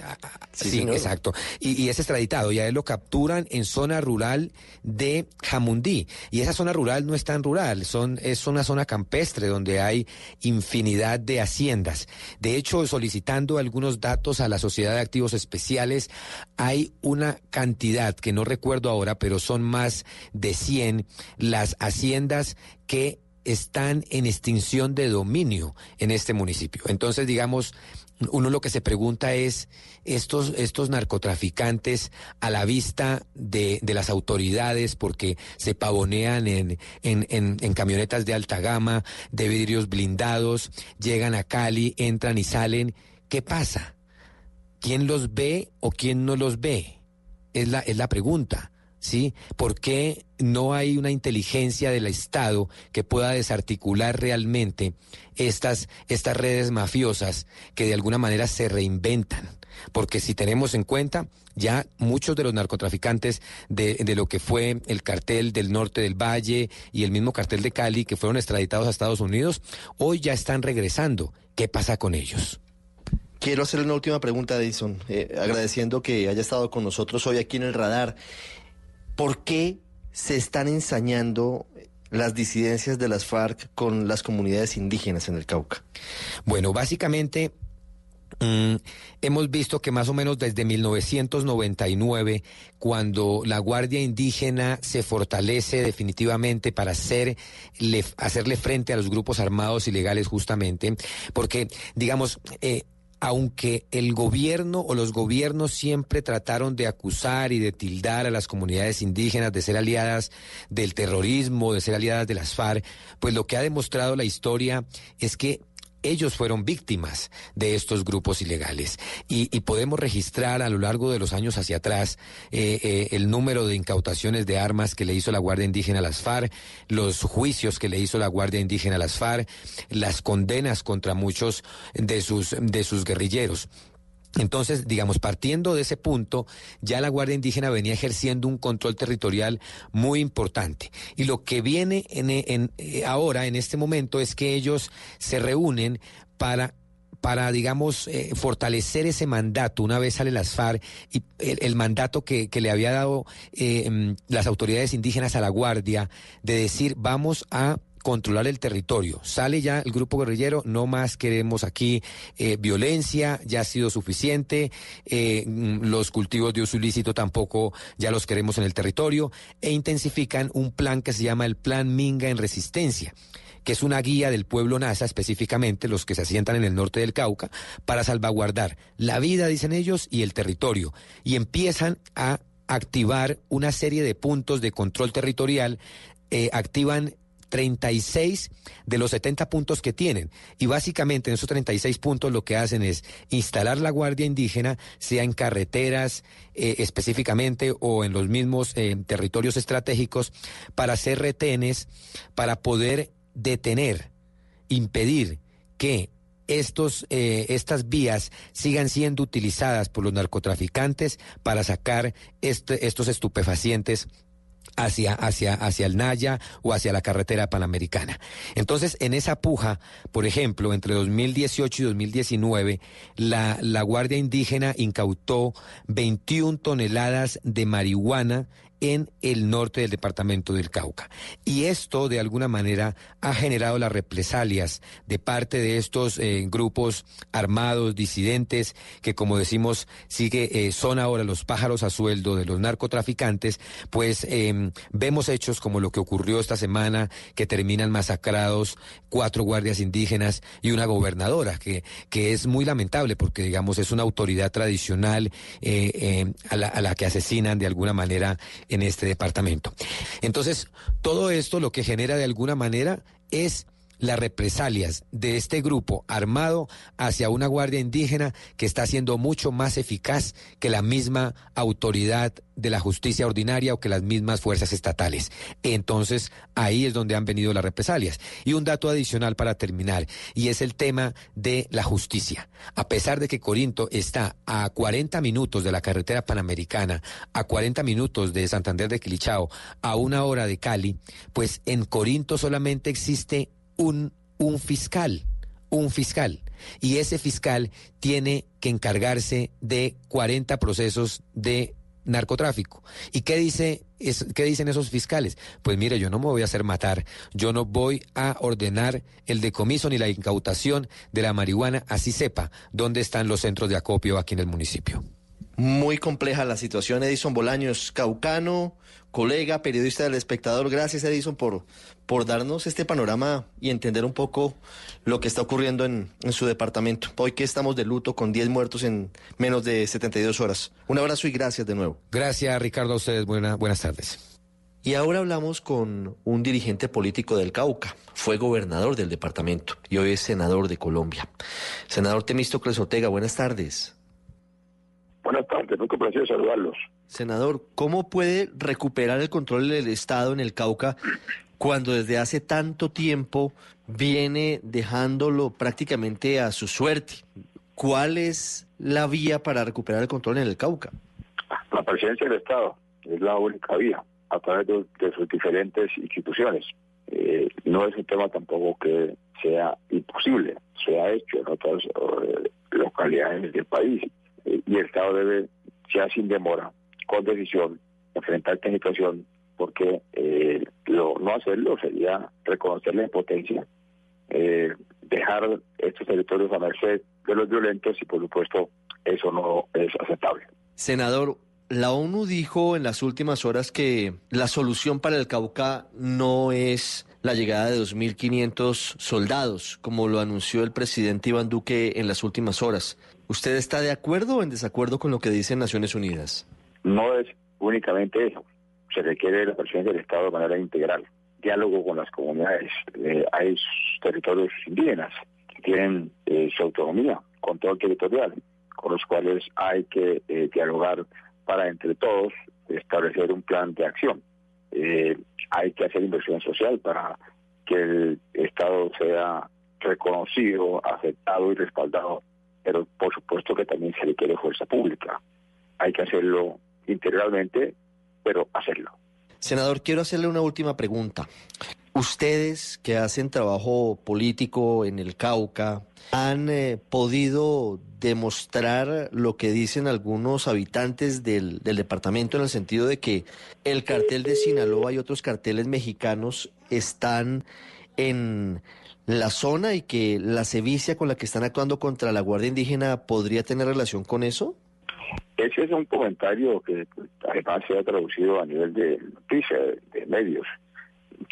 Sí, exacto. Y, y, es extraditado. Y a él lo capturan en zona rural de Jamundí. Y esa zona rural no es tan rural, son, es una zona campestre donde hay infinidad de haciendas. De hecho, solicitando algunos datos a la Sociedad de Activos Especiales, hay una cantidad que no recuerdo ahora, pero son más de 100 las haciendas que están en extinción de dominio en este municipio. Entonces, digamos, uno lo que se pregunta es, estos, estos narcotraficantes a la vista de, de las autoridades, porque se pavonean en, en, en, camionetas de alta gama, de vidrios blindados, llegan a Cali, entran y salen, ¿qué pasa? ¿Quién los ve o quién no los ve? Es la, es la pregunta. ¿sí? ¿Por qué no hay una inteligencia del Estado que pueda desarticular realmente estas, estas redes mafiosas que de alguna manera se reinventan? Porque si tenemos en cuenta, ya muchos de los narcotraficantes de, de, lo que fue el cartel del norte del Valle y el mismo cartel de Cali, que fueron extraditados a Estados Unidos, hoy ya están regresando. ¿Qué pasa con ellos? Quiero hacerle una última pregunta, Edison, eh, agradeciendo que haya estado con nosotros hoy aquí en el radar. ¿Por qué se están ensañando las disidencias de las FARC con las comunidades indígenas en el Cauca? Bueno, básicamente Mm, hemos visto que más o menos desde 1999, cuando la Guardia Indígena se fortalece definitivamente para hacer, le, hacerle frente a los grupos armados ilegales justamente, porque, digamos, eh, aunque el gobierno o los gobiernos siempre trataron de acusar y de tildar a las comunidades indígenas de ser aliadas del terrorismo, de ser aliadas de las FARC, pues lo que ha demostrado la historia es que ellos fueron víctimas de estos grupos ilegales. Y, podemos registrar a lo largo de los años hacia atrás eh, eh, el número de incautaciones de armas que le hizo la Guardia Indígena a las FARC, los juicios que le hizo la Guardia Indígena a las FARC, las condenas contra muchos de sus, de sus guerrilleros. Entonces, digamos, partiendo de ese punto, ya la Guardia Indígena venía ejerciendo un control territorial muy importante. Y lo que viene en, eh, ahora, en este momento, es que ellos se reúnen para para, digamos, eh, fortalecer ese mandato una vez sale las FARC y el, mandato que, que, le había dado eh, las autoridades indígenas a la Guardia de decir vamos a controlar el territorio. Sale ya el grupo guerrillero, no más queremos aquí eh, violencia, ya ha sido suficiente, eh, los cultivos de uso ilícito tampoco ya los queremos en el territorio, e intensifican un plan que se llama el Plan Minga en Resistencia que es una guía del pueblo NASA, específicamente los que se asientan en el norte del Cauca, para salvaguardar la vida, dicen ellos, y el territorio. Y empiezan a activar una serie de puntos de control territorial, eh, activan 36 de los 70 puntos que tienen. Y básicamente en esos 36 puntos lo que hacen es instalar la Guardia Indígena, sea en carreteras eh, específicamente o en los mismos eh, territorios estratégicos, para hacer retenes, para poder detener, impedir que estos, eh, estas vías sigan siendo utilizadas por los narcotraficantes para sacar este, estos estupefacientes hacia, hacia, hacia el Naya o hacia la carretera panamericana. Entonces, en esa puja, por ejemplo, entre 2018 y 2019, la, la Guardia Indígena incautó 21 toneladas de marihuana en el norte del departamento del Cauca. Y esto, de alguna manera, ha generado las represalias de parte de estos eh, grupos armados, disidentes, que, como decimos, sigue, eh, son ahora los pájaros a sueldo de los narcotraficantes, pues eh, vemos hechos como lo que ocurrió esta semana, que terminan masacrados cuatro guardias indígenas y una gobernadora, que, que es muy lamentable porque, digamos, es una autoridad tradicional eh, la, a la que asesinan de alguna manera en este departamento. Entonces, todo esto lo que genera de alguna manera es las represalias de este grupo armado hacia una guardia indígena que está siendo mucho más eficaz que la misma autoridad de la justicia ordinaria o que las mismas fuerzas estatales. Entonces, ahí es donde han venido las represalias. Y un dato adicional para terminar, y es el tema de la justicia. A pesar de que Corinto está a 40 minutos de la carretera panamericana, a 40 minutos de Santander de Quilichao, a una hora de Cali, pues en Corinto solamente existe un, un fiscal, un fiscal. Y ese fiscal tiene que encargarse de 40 procesos de narcotráfico. ¿Y qué, dice, es, qué dicen esos fiscales? Pues mire, yo no me voy a hacer matar, yo no voy a ordenar el decomiso ni la incautación de la marihuana, así sepa dónde están los centros de acopio aquí en el municipio. Muy compleja la situación, Edison Bolaños, caucano, colega, periodista del espectador. Gracias, Edison, por, por darnos este panorama y entender un poco lo que está ocurriendo en, en, su departamento. Hoy que estamos de luto con 10 muertos en menos de 72 horas. Un abrazo y gracias de nuevo. Gracias, Ricardo, a ustedes. Buena, buenas tardes. Y ahora hablamos con un dirigente político del Cauca. Fue gobernador del departamento y hoy es senador de Colombia. Senador Temístocles Ortega, buenas tardes. Buenas tardes, muy complacido saludarlos. Senador, ¿cómo puede recuperar el control del Estado en el Cauca cuando desde hace tanto tiempo viene dejándolo prácticamente a su suerte? ¿Cuál es la vía para recuperar el control en el Cauca? La presidencia del Estado es la única vía a través de, de sus diferentes instituciones. Eh, no es un tema tampoco que sea imposible, se ha hecho en otras eh, localidades del país y el Estado debe, ya sin demora, con decisión, enfrentar esta situación, porque eh, lo, no hacerlo sería reconocer la impotencia, eh, dejar estos territorios a merced de los violentos y, por supuesto, eso no es aceptable. Senador, la ONU dijo en las últimas horas que la solución para el Cauca no es la llegada de 2.500 soldados, como lo anunció el presidente Iván Duque en las últimas horas. ¿Usted está de acuerdo o en desacuerdo con lo que dice Naciones Unidas? No es únicamente eso. Se requiere la presidencia del Estado de manera integral. Diálogo con las comunidades. Eh, hay territorios indígenas que tienen eh, su autonomía, control territorial, con los cuales hay que eh, dialogar para entre todos establecer un plan de acción. hay que hacer inversión social para que el Estado sea reconocido, aceptado y respaldado pero por supuesto que también se requiere fuerza pública. Hay que hacerlo integralmente, pero hacerlo. Senador, quiero hacerle una última pregunta. Ustedes que hacen trabajo político en el Cauca, ¿han eh, podido demostrar lo que dicen algunos habitantes del, del departamento en el sentido de que el cartel de Sinaloa y otros carteles mexicanos están en la zona y que la sevicia con la que están actuando contra la Guardia Indígena podría tener relación con eso? Ese es un comentario que pues, además se ha traducido a nivel de noticias, de, medios.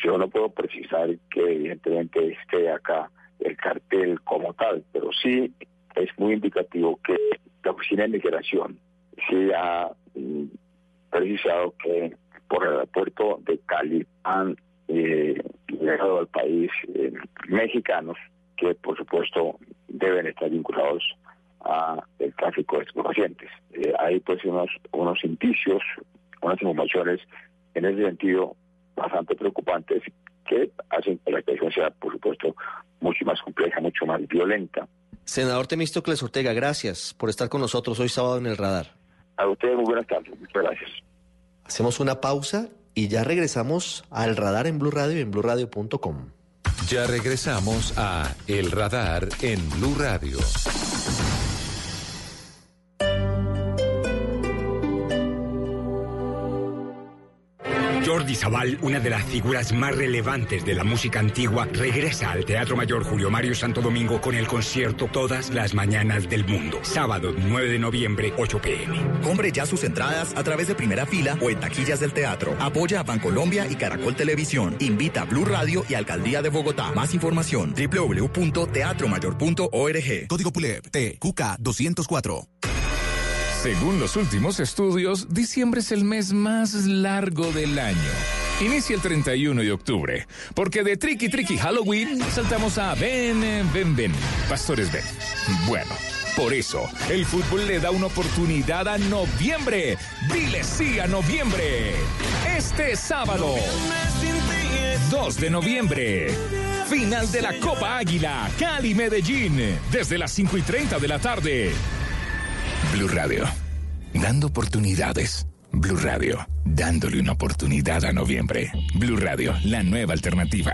Yo no puedo precisar que evidentemente esté acá el cartel como tal, pero sí es muy indicativo que la Oficina de Migración sí ha mm, precisado que por el aeropuerto de Cali han eh, llegado al país eh, mexicanos que por supuesto deben estar vinculados a el tráfico de estupefacientes. Eh, hay pues unos, unos indicios, unas informaciones en ese sentido bastante preocupantes que hacen que la situación sea por supuesto mucho más compleja, mucho más violenta. Senador Temístocles Ortega, gracias por estar con nosotros hoy sábado en el radar. A ustedes muy buenas tardes, muchas gracias. Hacemos una pausa y ya regresamos al radar en Blue Radio y en BlueRadio.com. Ya regresamos a El Radar en Blue Radio. Jordi Zaval, una de las figuras más relevantes de la música antigua, regresa al Teatro Mayor Julio Mario Santo Domingo con el concierto Todas las Mañanas del Mundo. Sábado 9 de noviembre, 8 pm. Compre ya sus entradas a través de primera fila o en taquillas del teatro. Apoya a Bancolombia y Caracol Televisión. Invita a Blue Radio y Alcaldía de Bogotá. Más información www.teatromayor.org. Código PULEP TQK 204. Según los últimos estudios, diciembre es el mes más largo del año. Inicia el 31 de octubre, porque de Tricky Tricky Halloween saltamos a Ven, Ven, Ven, Pastores Ven. Bueno, por eso, el fútbol le da una oportunidad a noviembre. Dile sí a noviembre. Este sábado, 2 de noviembre. Final de la Copa Águila, Cali Medellín, desde las 5 y 30 de la tarde. Blue Radio, dando oportunidades. Blue Radio, dándole una oportunidad a noviembre. Blue Radio, la nueva alternativa.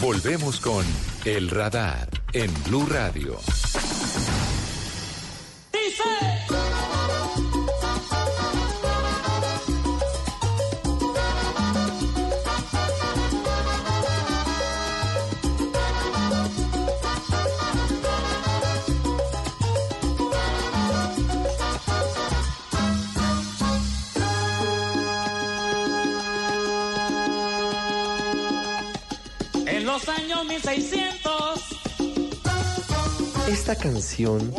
Volvemos con El Radar en Blue Radio. 1600. Esta canción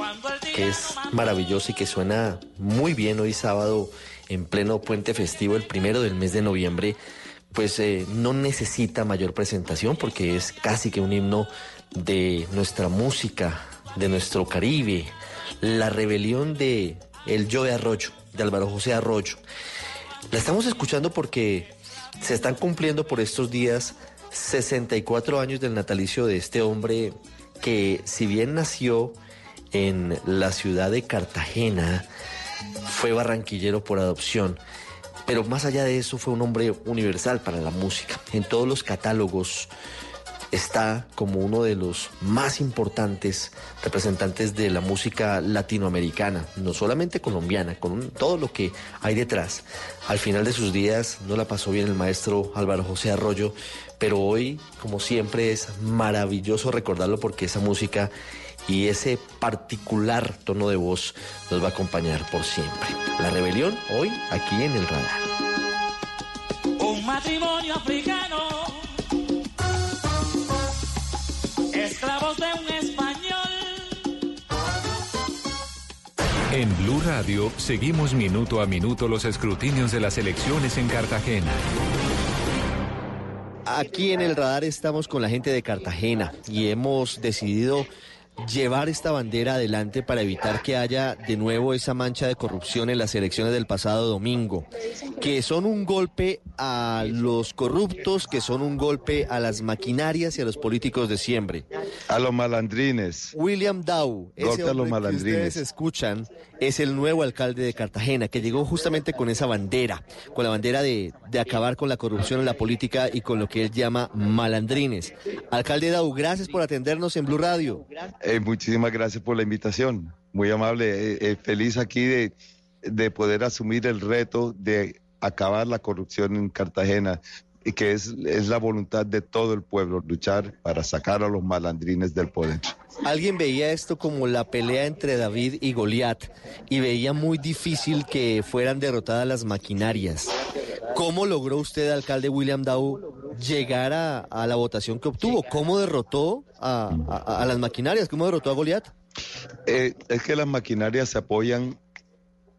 que es maravillosa y que suena muy bien hoy sábado en pleno puente festivo, el primero del mes de noviembre, pues eh, no necesita mayor presentación porque es casi que un himno de nuestra música, de nuestro Caribe, la rebelión de El Yo de Arroyo, de Álvaro José Arroyo. La estamos escuchando porque se están cumpliendo por estos días 64 años del natalicio de este hombre que si bien nació en la ciudad de Cartagena, fue barranquillero por adopción, pero más allá de eso fue un hombre universal para la música. En todos los catálogos está como uno de los más importantes representantes de la música latinoamericana, no solamente colombiana, con todo lo que hay detrás. Al final de sus días no la pasó bien el maestro Álvaro José Arroyo, pero hoy, como siempre, es maravilloso recordarlo porque esa música y ese particular tono de voz nos va a acompañar por siempre. La rebelión hoy aquí en el radar. Un matrimonio africano. Esclavos de un español. En Blue Radio seguimos minuto a minuto los escrutinios de las elecciones en Cartagena. Aquí en el radar estamos con la gente de Cartagena y hemos decidido llevar esta bandera adelante para evitar que haya de nuevo esa mancha de corrupción en las elecciones del pasado domingo, que son un golpe a los corruptos, que son un golpe a las maquinarias y a los políticos de siempre. A los malandrines. William Dow, ese a los hombre que malandrines. ustedes escuchan, es el nuevo alcalde de Cartagena, que llegó justamente con esa bandera, con la bandera de, de acabar con la corrupción en la política y con lo que él llama malandrines. Alcalde Dow, gracias por atendernos en Blue Radio. Eh, muchísimas gracias por la invitación. Muy amable. Eh, eh, feliz aquí de, de poder asumir el reto de acabar la corrupción en Cartagena y que es, es la voluntad de todo el pueblo, luchar para sacar a los malandrines del poder. Alguien veía esto como la pelea entre David y Goliat y veía muy difícil que fueran derrotadas las maquinarias. ¿Cómo logró usted, alcalde William Dow, llegar a, a la votación que obtuvo? ¿Cómo derrotó a, a- a las maquinarias? ¿Cómo derrotó a Goliat? Eh, es que las maquinarias se apoyan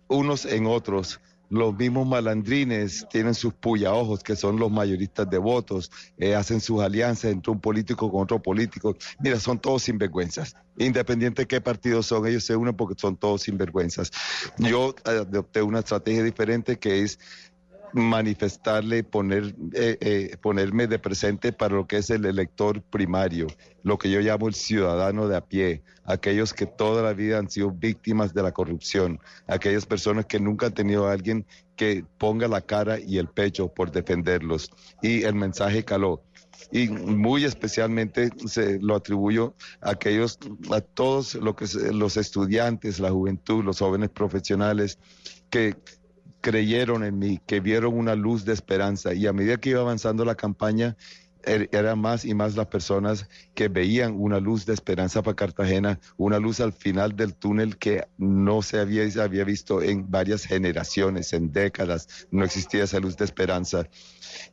unos en otros. Los mismos malandrines tienen sus puyaojos, que son los mayoristas de votos, eh, hacen sus alianzas entre un político con otro político. Mira, son todos sinvergüenzas. Independiente de qué partido son, ellos se unen porque son todos sinvergüenzas. Yo eh, adopté una estrategia diferente que es manifestarle, poner, eh, eh, ponerme de presente para lo que es el elector primario, lo que yo llamo el ciudadano de a pie, aquellos que toda la vida han sido víctimas de la corrupción, aquellas personas que nunca han tenido a alguien que ponga la cara y el pecho por defenderlos. Y el mensaje caló. y muy especialmente se lo atribuyo a aquellos, a todos lo que, los estudiantes, la juventud, los jóvenes profesionales que creyeron en mí, que vieron una luz de esperanza. Y a medida que iba avanzando la campaña, eran más y más las personas que veían una luz de esperanza para Cartagena, una luz al final del túnel que no se había, había visto en varias generaciones, en décadas, no existía esa luz de esperanza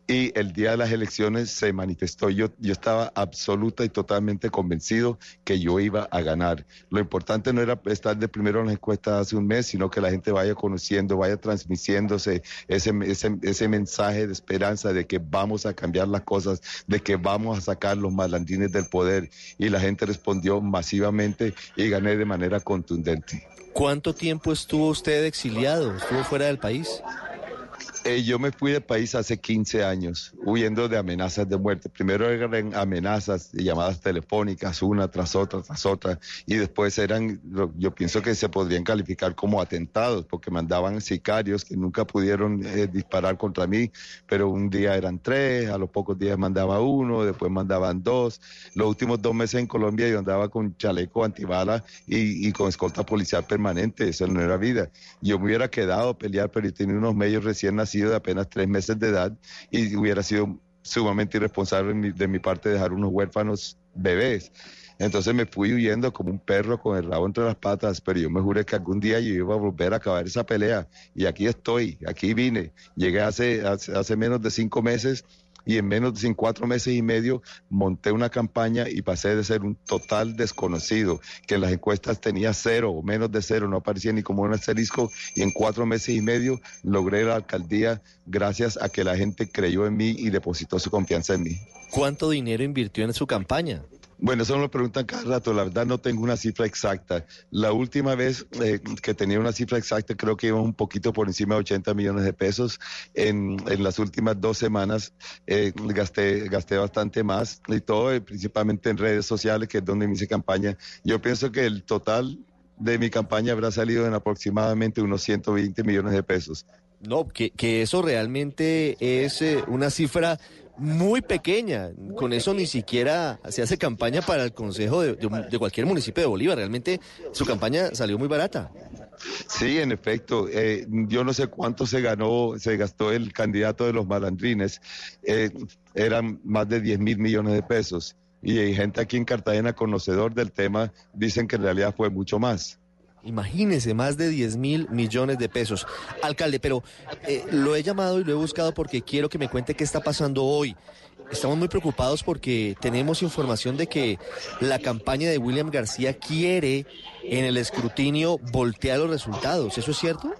y el día de las elecciones se manifestó. Yo, yo estaba absoluta y totalmente convencido que yo iba a ganar. Lo importante no era estar de primero en las encuestas hace un mes, sino que la gente vaya conociendo, vaya transmitiéndose ese, ese, ese mensaje de esperanza de que vamos a cambiar las cosas, de que vamos a sacar los malandrines del poder. Y la gente respondió masivamente y gané de manera contundente. ¿Cuánto tiempo estuvo usted exiliado? ¿Estuvo fuera del país? Eh, yo me fui del país hace 15 años, huyendo de amenazas de muerte. Primero eran amenazas y llamadas telefónicas, una tras otra, tras otra, y después eran, yo pienso que se podrían calificar como atentados, porque mandaban sicarios que nunca pudieron eh, disparar contra mí, pero un día eran tres, a los pocos días mandaba uno, después mandaban dos. Los últimos dos meses en Colombia yo andaba con chaleco antibala y, y con escolta policial permanente, eso no era vida. Yo me hubiera quedado a pelear, pero tenía unos medios recién nacidos de apenas tres meses de edad y hubiera sido sumamente irresponsable de mi, parte dejar unos huérfanos bebés. Entonces me fui huyendo como un perro con el rabo entre las patas, pero yo me juré que algún día yo iba a volver a acabar esa pelea. Y aquí estoy, aquí vine. Llegué hace, hace menos de cinco meses y en menos de cuatro meses y medio monté una campaña y pasé de ser un total desconocido, que en las encuestas tenía cero o menos de cero, no aparecía ni como un asterisco y en cuatro meses y medio logré la alcaldía gracias a que la gente creyó en mí y depositó su confianza en mí. ¿Cuánto dinero invirtió en su campaña? Bueno, eso me lo preguntan cada rato. La verdad no tengo una cifra exacta. La última vez eh, que tenía una cifra exacta creo que iba un poquito por encima de 80 millones de pesos. En, en las últimas dos semanas eh, gasté, gasté bastante más y todo, eh, principalmente en redes sociales, que es donde me hice campaña. Yo pienso que el total de mi campaña habrá salido en aproximadamente unos 120 millones de pesos. No, que, que eso realmente es una cifra muy pequeña. Con eso ni siquiera se hace campaña para el consejo de, cualquier municipio de Bolívar. Realmente su campaña salió muy barata. Sí, en efecto. Eh, yo no sé cuánto se ganó, se gastó el candidato de los malandrines. Eh, eran más de 10 mil millones de pesos. Y hay gente aquí en Cartagena conocedor del tema, dicen que en realidad fue mucho más. Imagínese, más de 10 mil millones de pesos. Alcalde, pero eh, lo he llamado y lo he buscado porque quiero que me cuente qué está pasando hoy. Estamos muy preocupados porque tenemos información de que la campaña de William García quiere en el escrutinio voltear los resultados. ¿Eso es cierto?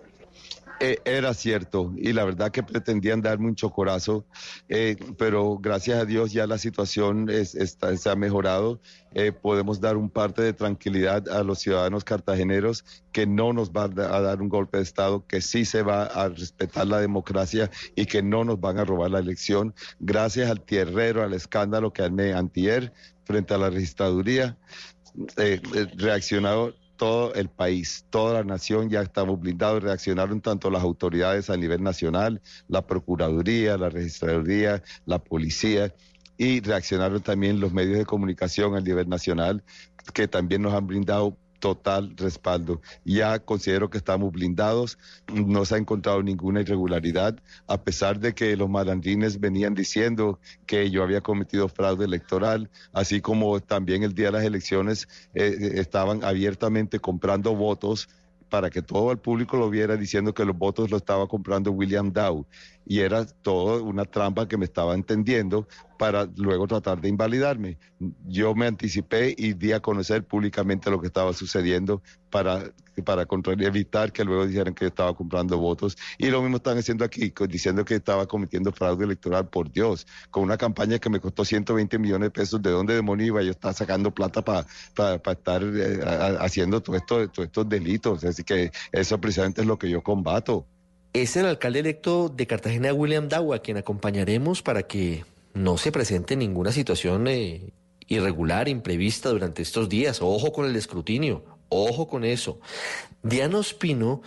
Eh, era cierto y la verdad que pretendían darme un chocorazo, eh, pero gracias a Dios ya la situación está, se ha mejorado. Eh, podemos dar un parte de tranquilidad a los ciudadanos cartageneros que no nos va a dar un golpe de Estado, que sí se va a respetar la democracia y que no nos van a robar la elección. Gracias al tierrero, al escándalo que armé antier frente a la registraduría, reaccionado todo el país, toda la nación ya estamos blindados, reaccionaron tanto las autoridades a nivel nacional, la Procuraduría, la Registraduría, la Policía, y reaccionaron también los medios de comunicación a nivel nacional, que también nos han brindado total respaldo. Ya considero que estamos blindados, no se ha encontrado ninguna irregularidad, a pesar de que los malandrines venían diciendo que yo había cometido fraude electoral, así como también el día de las elecciones eh, eh, estaban abiertamente comprando votos para que todo el público lo viera diciendo que los votos lo estaba comprando William Dow. Y era todo una trampa que me estaba entendiendo para luego tratar de invalidarme. Yo me anticipé y di a conocer públicamente lo que estaba sucediendo para, para evitar que luego dijeran que estaba comprando votos. Y lo mismo están haciendo aquí, diciendo que estaba cometiendo fraude electoral, por Dios, con una campaña que me costó 120 millones de pesos. ¿De dónde demonios iba yo estar sacando plata para estar eh, haciendo todo esto, todos estos delitos? Así que eso precisamente es lo que yo combato. Es el alcalde electo de Cartagena, William Dawa, quien acompañaremos para que no se presente ninguna situación eh, irregular, imprevista durante estos días. Ojo con el escrutinio, ojo con eso. Diana Ospino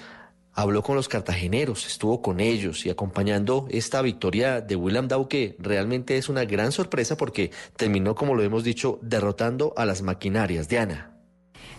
habló con los cartageneros, estuvo con ellos y acompañando esta victoria de William Dow que realmente es una gran sorpresa porque terminó, como lo hemos dicho, derrotando a las maquinarias. Diana.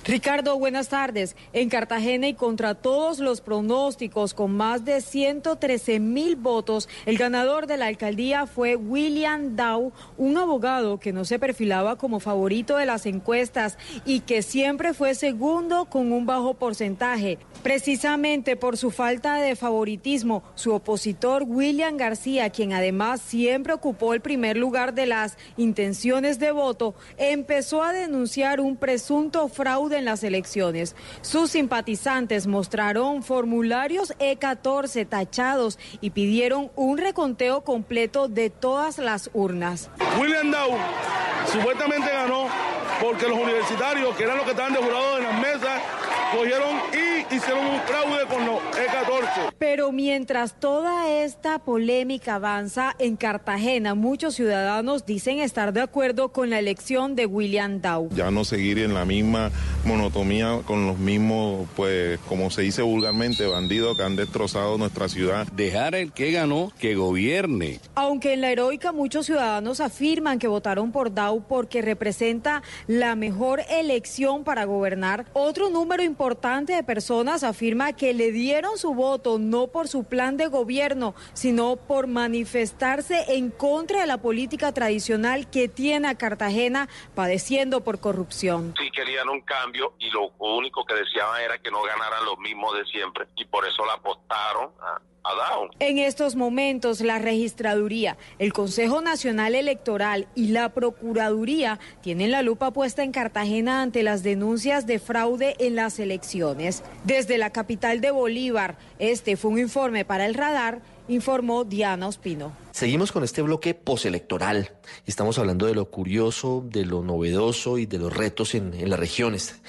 Ricardo, buenas tardes. En Cartagena y contra todos los pronósticos, con más de 113 mil votos, el ganador de la alcaldía fue William Dow, un abogado que no se perfilaba como favorito de las encuestas y que siempre fue segundo con un bajo porcentaje. Precisamente por su falta de favoritismo, su opositor William García, quien además siempre ocupó el primer lugar de las intenciones de voto, empezó a denunciar un presunto fraude en las elecciones. Sus simpatizantes mostraron formularios E14 tachados y pidieron un reconteo completo de todas las urnas. William Dow supuestamente ganó porque los universitarios, que eran los que estaban de jurado en las mesas, cogieron y hicieron un fraude con los E14. Pero mientras toda esta polémica avanza en Cartagena, muchos ciudadanos dicen estar de acuerdo con la elección de William Dow. Ya no seguir en la misma monotomía con los mismos, pues, como se dice vulgarmente, bandidos que han destrozado nuestra ciudad. Dejar el que ganó que gobierne. Aunque en la heroica muchos ciudadanos afirman que votaron por Dow porque representa la mejor elección para gobernar, otro número importante de personas afirma que le dieron su voto no por su plan de gobierno, sino por manifestarse en contra de la política tradicional que tiene a Cartagena padeciendo por corrupción. Sí querían un cambio y lo único que deseaban era que no ganaran los mismos de siempre y por eso la apostaron a, En estos momentos, la registraduría, el Consejo Nacional Electoral y la Procuraduría tienen la lupa puesta en Cartagena ante las denuncias de fraude en las elecciones. Desde la capital de Bolívar, este fue un informe para el radar, informó Diana Ospino. Seguimos con este bloque postelectoral. Estamos hablando de lo curioso, de lo novedoso y de los retos en, en las regiones.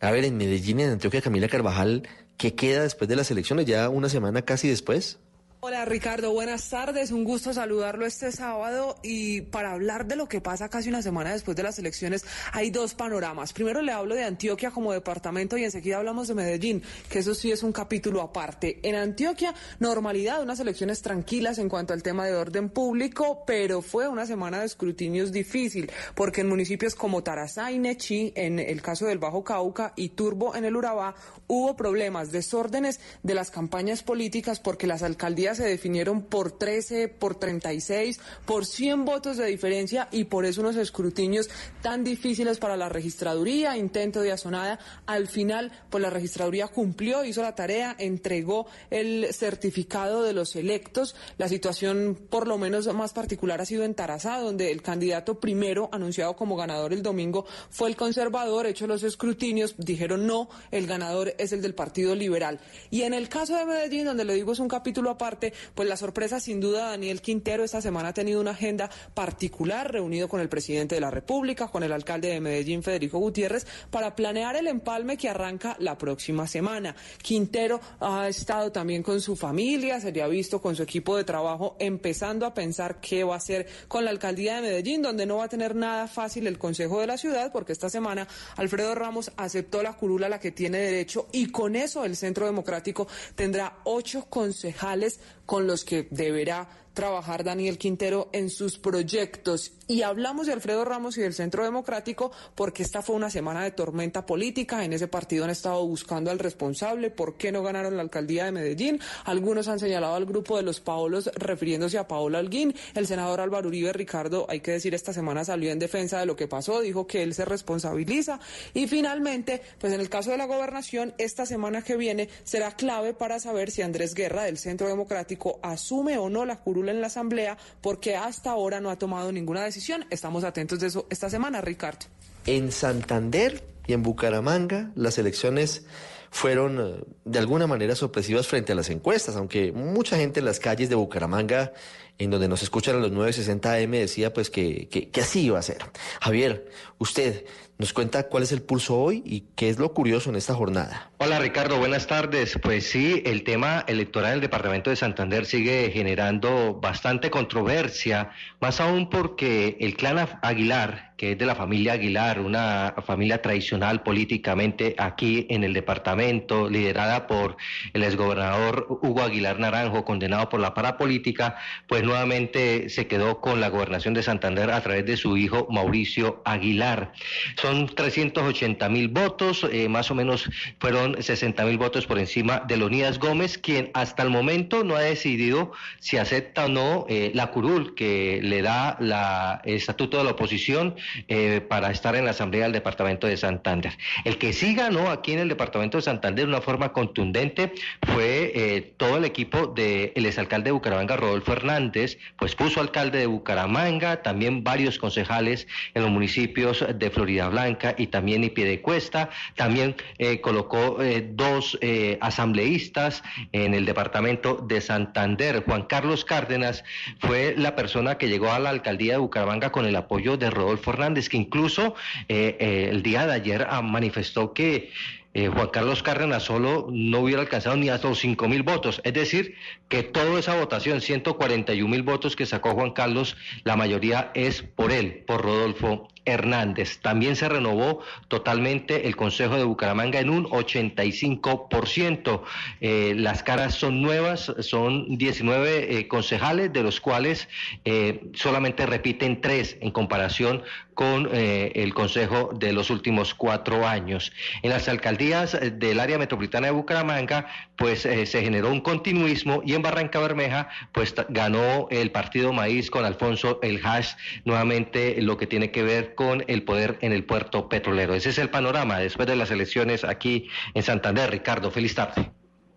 A ver, en Medellín, en Antioquia, Camila Carvajal, ¿qué queda después de las elecciones? Ya una semana casi después. Hola Ricardo, buenas tardes, un gusto saludarlo este sábado y para hablar de lo que pasa casi una semana después de las elecciones hay dos panoramas. Primero le hablo de Antioquia como departamento y enseguida hablamos de Medellín, que eso sí es un capítulo aparte. En Antioquia, normalidad, unas elecciones tranquilas en cuanto al tema de orden público, pero fue una semana de escrutinios difícil, porque en municipios como Tarazá y Nechi, en el caso del Bajo Cauca y Turbo en el Urabá, hubo problemas, desórdenes de las campañas políticas porque las alcaldías se definieron por 13, por 36, por 100 votos de diferencia y por eso unos escrutinios tan difíciles para la registraduría, intento de asonada. Al final, pues la registraduría cumplió, hizo la tarea, entregó el certificado de los electos. La situación, por lo menos más particular, ha sido en Tarazá, donde el candidato primero anunciado como ganador el domingo fue el conservador, hecho los escrutinios, dijeron no, el ganador es el del Partido Liberal. Y en el caso de Medellín, donde le digo es un capítulo aparte, pues la sorpresa sin duda Daniel Quintero esta semana ha tenido una agenda particular, reunido con el presidente de la República, con el alcalde de Medellín, Federico Gutiérrez, para planear el empalme que arranca la próxima semana. Quintero ha estado también con su familia, se le ha visto con su equipo de trabajo empezando a pensar qué va a hacer con la alcaldía de Medellín, donde no va a tener nada fácil el Consejo de la Ciudad, porque esta semana Alfredo Ramos aceptó la curula a la que tiene derecho y con eso el Centro Democrático tendrá ocho concejales con los que deberá trabajar Daniel Quintero en sus proyectos. Y hablamos de Alfredo Ramos y del Centro Democrático porque esta fue una semana de tormenta política. En ese partido han estado buscando al responsable. ¿Por qué no ganaron la alcaldía de Medellín? Algunos han señalado al grupo de los Paolos refiriéndose a Paola Alguín. El senador Álvaro Uribe Ricardo, hay que decir, esta semana salió en defensa de lo que pasó. Dijo que él se responsabiliza. Y finalmente, pues en el caso de la gobernación, esta semana que viene será clave para saber si Andrés Guerra del Centro Democrático asume o no la en la Asamblea porque hasta ahora no ha tomado ninguna decisión. Estamos atentos de eso esta semana, Ricardo. En Santander y en Bucaramanga las elecciones fueron eh, de alguna manera sorpresivas frente a las encuestas, aunque mucha gente en las calles de Bucaramanga, en donde nos escuchan a los 960 AM, decía pues que, que, así iba a ser. Javier, usted nos cuenta cuál es el pulso hoy y qué es lo curioso en esta jornada. Hola Ricardo, buenas tardes. Pues sí, el tema electoral del Departamento de Santander sigue generando bastante controversia, más aún porque el clan Aguilar, que es de la familia Aguilar, una familia tradicional políticamente aquí en el departamento, liderada por el exgobernador Hugo Aguilar Naranjo, condenado por la parapolítica, pues nuevamente se quedó con la gobernación de Santander a través de su hijo Mauricio Aguilar. Son 380 mil votos, eh, más o menos fueron 60 mil votos por encima de Leonidas Gómez, quien hasta el momento no ha decidido si acepta o no eh, la curul que le da la, el estatuto de la oposición eh, para estar en la Asamblea del Departamento de Santander. El que sí ganó aquí en el Departamento de Santander de una forma contundente fue todo el equipo del exalcalde de Bucaramanga, Rodolfo Hernández, pues puso alcalde de Bucaramanga, también varios concejales en los municipios de Florida Blanca y también y Piedecuesta. También eh, colocó eh, dos eh, asambleístas en el departamento de Santander. Juan Carlos Cárdenas fue la persona que llegó a la alcaldía de Bucaramanga con el apoyo de Rodolfo Hernández, que incluso el día de ayer ah, manifestó que Juan Carlos Cárdenas solo no hubiera alcanzado ni hasta los 5 mil votos. Es decir, que toda esa votación, 141 mil votos que sacó Juan Carlos, la mayoría es por él, por Rodolfo Hernández. También se renovó totalmente el Consejo de Bucaramanga en un 85%. Eh, las caras son nuevas, son 19 eh, concejales, de los cuales eh, solamente repiten tres en comparación con el Consejo de los últimos cuatro años. En las alcaldías del área metropolitana de Bucaramanga, pues se generó un continuismo y en Barranca Bermeja, pues ganó el Partido Maíz con Alfonso El Hash, nuevamente lo que tiene que ver con el poder en el puerto petrolero. Ese es el panorama después de las elecciones aquí en Santander. Ricardo, feliz tarde.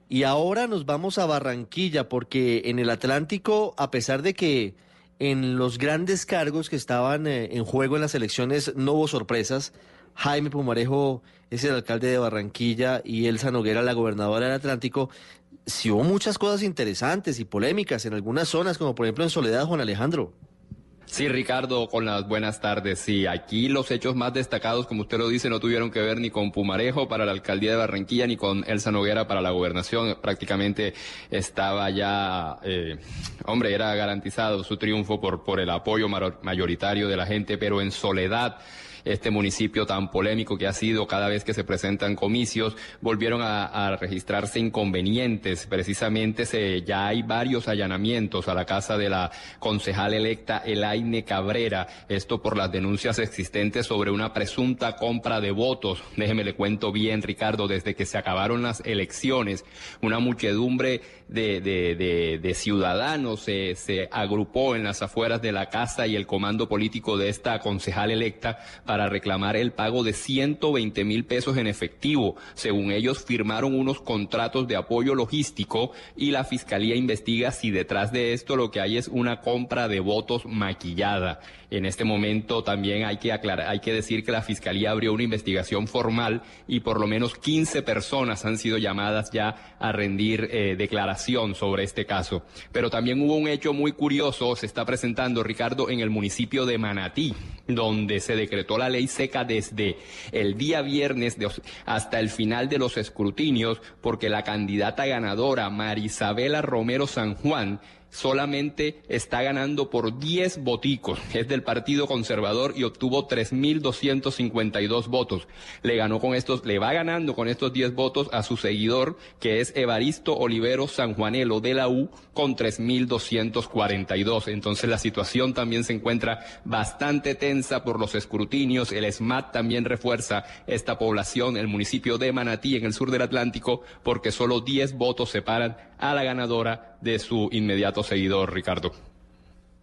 Y ahora nos vamos a Barranquilla porque en el Atlántico, a pesar de que en los grandes cargos que estaban eh, en juego en las elecciones no hubo sorpresas, Jaime Pumarejo es el alcalde de Barranquilla y Elsa Noguera la gobernadora del Atlántico, sí hubo muchas cosas interesantes y polémicas en algunas zonas, como por ejemplo en Soledad, Juan Alejandro. Sí, Ricardo, con las buenas tardes. Sí, aquí los hechos más destacados, como usted lo dice, no tuvieron que ver ni con Pumarejo para la alcaldía de Barranquilla ni con Elsa Noguera para la gobernación. Prácticamente estaba ya, eh, hombre, era garantizado su triunfo por, por el apoyo mayoritario de la gente, pero en soledad este municipio tan polémico que ha sido cada vez que se presentan comicios, volvieron a, registrarse inconvenientes. Precisamente se, ya hay varios allanamientos a la casa de la concejal electa Elaine Cabrera, esto por las denuncias existentes sobre una presunta compra de votos. Déjeme le cuento bien, Ricardo, desde que se acabaron las elecciones, una muchedumbre de, de, de, ciudadanos se, se agrupó en las afueras de la casa y el comando político de esta concejal electa para reclamar el pago de 120 mil pesos en efectivo. Según ellos, firmaron unos contratos de apoyo logístico y la fiscalía investiga si detrás de esto lo que hay es una compra de votos maquillada. En este momento también hay que aclarar, hay que decir que la fiscalía abrió una investigación formal y por lo menos 15 personas han sido llamadas ya a rendir eh, declaración sobre este caso. Pero también hubo un hecho muy curioso, se está presentando, Ricardo, en el municipio de Manatí, donde se decretó la ley seca desde el día viernes hasta el final de los escrutinios, porque la candidata ganadora, Marisabela Romero San Juan, solamente está ganando por 10 voticos. Es del Partido Conservador y obtuvo 3.252 votos. Le ganó con estos, le va ganando con estos 10 votos a su seguidor, que es Evaristo Olivero Sanjuanelo de la U, con 3.242. Entonces la situación también se encuentra bastante tensa por los escrutinios. El SMAT también refuerza esta población, el municipio de Manatí, en el sur del Atlántico, porque solo 10 votos separan a la ganadora de su inmediato seguidor, Ricardo.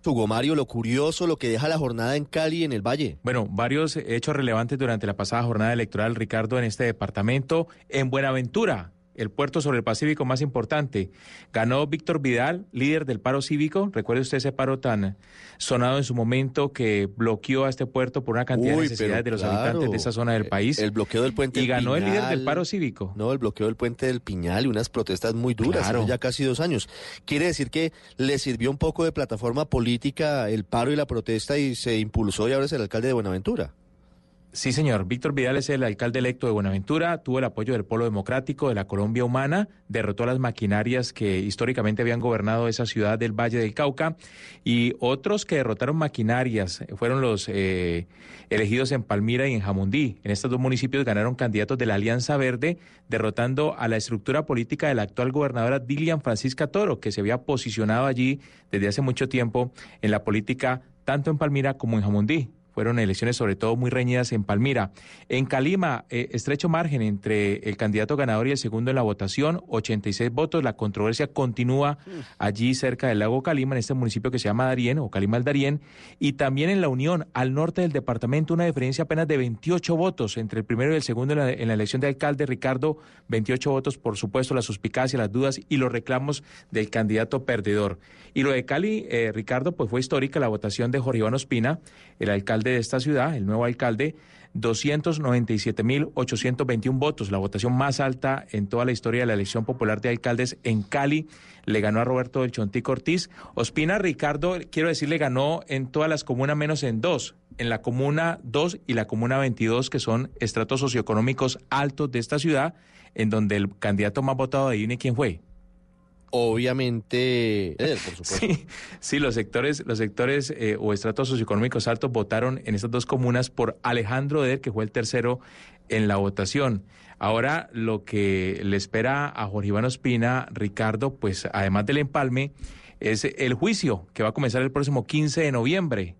Hugo Mario, lo curioso, lo que deja la jornada en Cali, en el Valle. Bueno, varios hechos relevantes durante la pasada jornada electoral, Ricardo, en este departamento. En Buenaventura, el puerto sobre el Pacífico más importante. Ganó Víctor Vidal, líder del paro cívico. Recuerde usted ese paro tan sonado en su momento que bloqueó a este puerto por una cantidad de necesidades de los habitantes de esa zona del país. El bloqueo del puente. Y ganó el líder del paro cívico. No, el bloqueo del puente del Piñal y unas protestas muy duras, hace ya casi dos años. Quiere decir que le sirvió un poco de plataforma política el paro y la protesta y se impulsó y ahora es el alcalde de Buenaventura. Sí, señor. Víctor Vidal es el alcalde electo de Buenaventura, tuvo el apoyo del Polo Democrático, de la Colombia Humana, derrotó a las maquinarias que históricamente habían gobernado esa ciudad del Valle del Cauca y otros que derrotaron maquinarias fueron los eh, elegidos en Palmira y en Jamundí. En estos dos municipios ganaron candidatos de la Alianza Verde, derrotando a la estructura política de la actual gobernadora Dilian Francisca Toro, que se había posicionado allí desde hace mucho tiempo en la política tanto en Palmira como en Jamundí fueron elecciones sobre todo muy reñidas en Palmira. En Calima, eh, estrecho margen entre el candidato ganador y el segundo en la votación, 86 votos. La controversia continúa allí cerca del lago Calima, en este municipio que se llama Darién o Calima Darién. Y también en la Unión, al norte del departamento, una diferencia apenas de 28 votos entre el primero y el segundo en la, en la elección de alcalde, Ricardo. 28 votos, por supuesto, la suspicacia, las dudas y los reclamos del candidato perdedor. Y lo de Cali, eh, Ricardo, pues fue histórica la votación de Jorge Iván Ospina, el alcalde de esta ciudad, el nuevo alcalde, 297.821 votos, la votación más alta en toda la historia de la elección popular de alcaldes en Cali. Le ganó a Roberto del Chontico Ortiz. Ospina Ricardo, quiero decirle, ganó en todas las comunas menos en dos. En la comuna 2 y la comuna 22, que son estratos socioeconómicos altos de esta ciudad, en donde el candidato más votado de ahí, ¿quién fue? Obviamente, por supuesto. Sí, sí, los sectores, los sectores eh, o estratos socioeconómicos altos votaron en estas dos comunas por Alejandro Eder, que fue el tercero en la votación. Ahora lo que le espera a Jorge Iván Ospina, Ricardo, pues además del empalme, es el juicio que va a comenzar el próximo 15 de noviembre.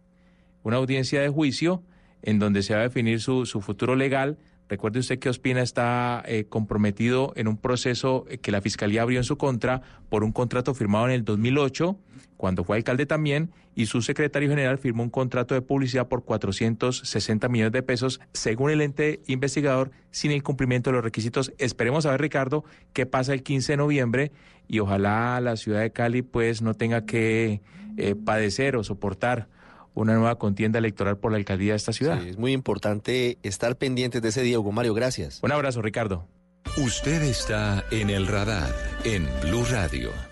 Una audiencia de juicio en donde se va a definir su, su futuro legal Recuerde usted que Ospina está eh, comprometido en un proceso que la Fiscalía abrió en su contra por un contrato firmado en el 2008, cuando fue alcalde también, y su secretario general firmó un contrato de publicidad por 460 millones de pesos, según el ente investigador, sin el cumplimiento de los requisitos. Esperemos a ver, Ricardo, qué pasa el 15 de noviembre y ojalá la ciudad de Cali pues no tenga que eh, padecer o soportar una nueva contienda electoral por la alcaldía de esta ciudad. es muy importante estar pendientes de ese día, Hugo Mario. Gracias. Un abrazo, Ricardo. Usted está en el radar en Blue Radio.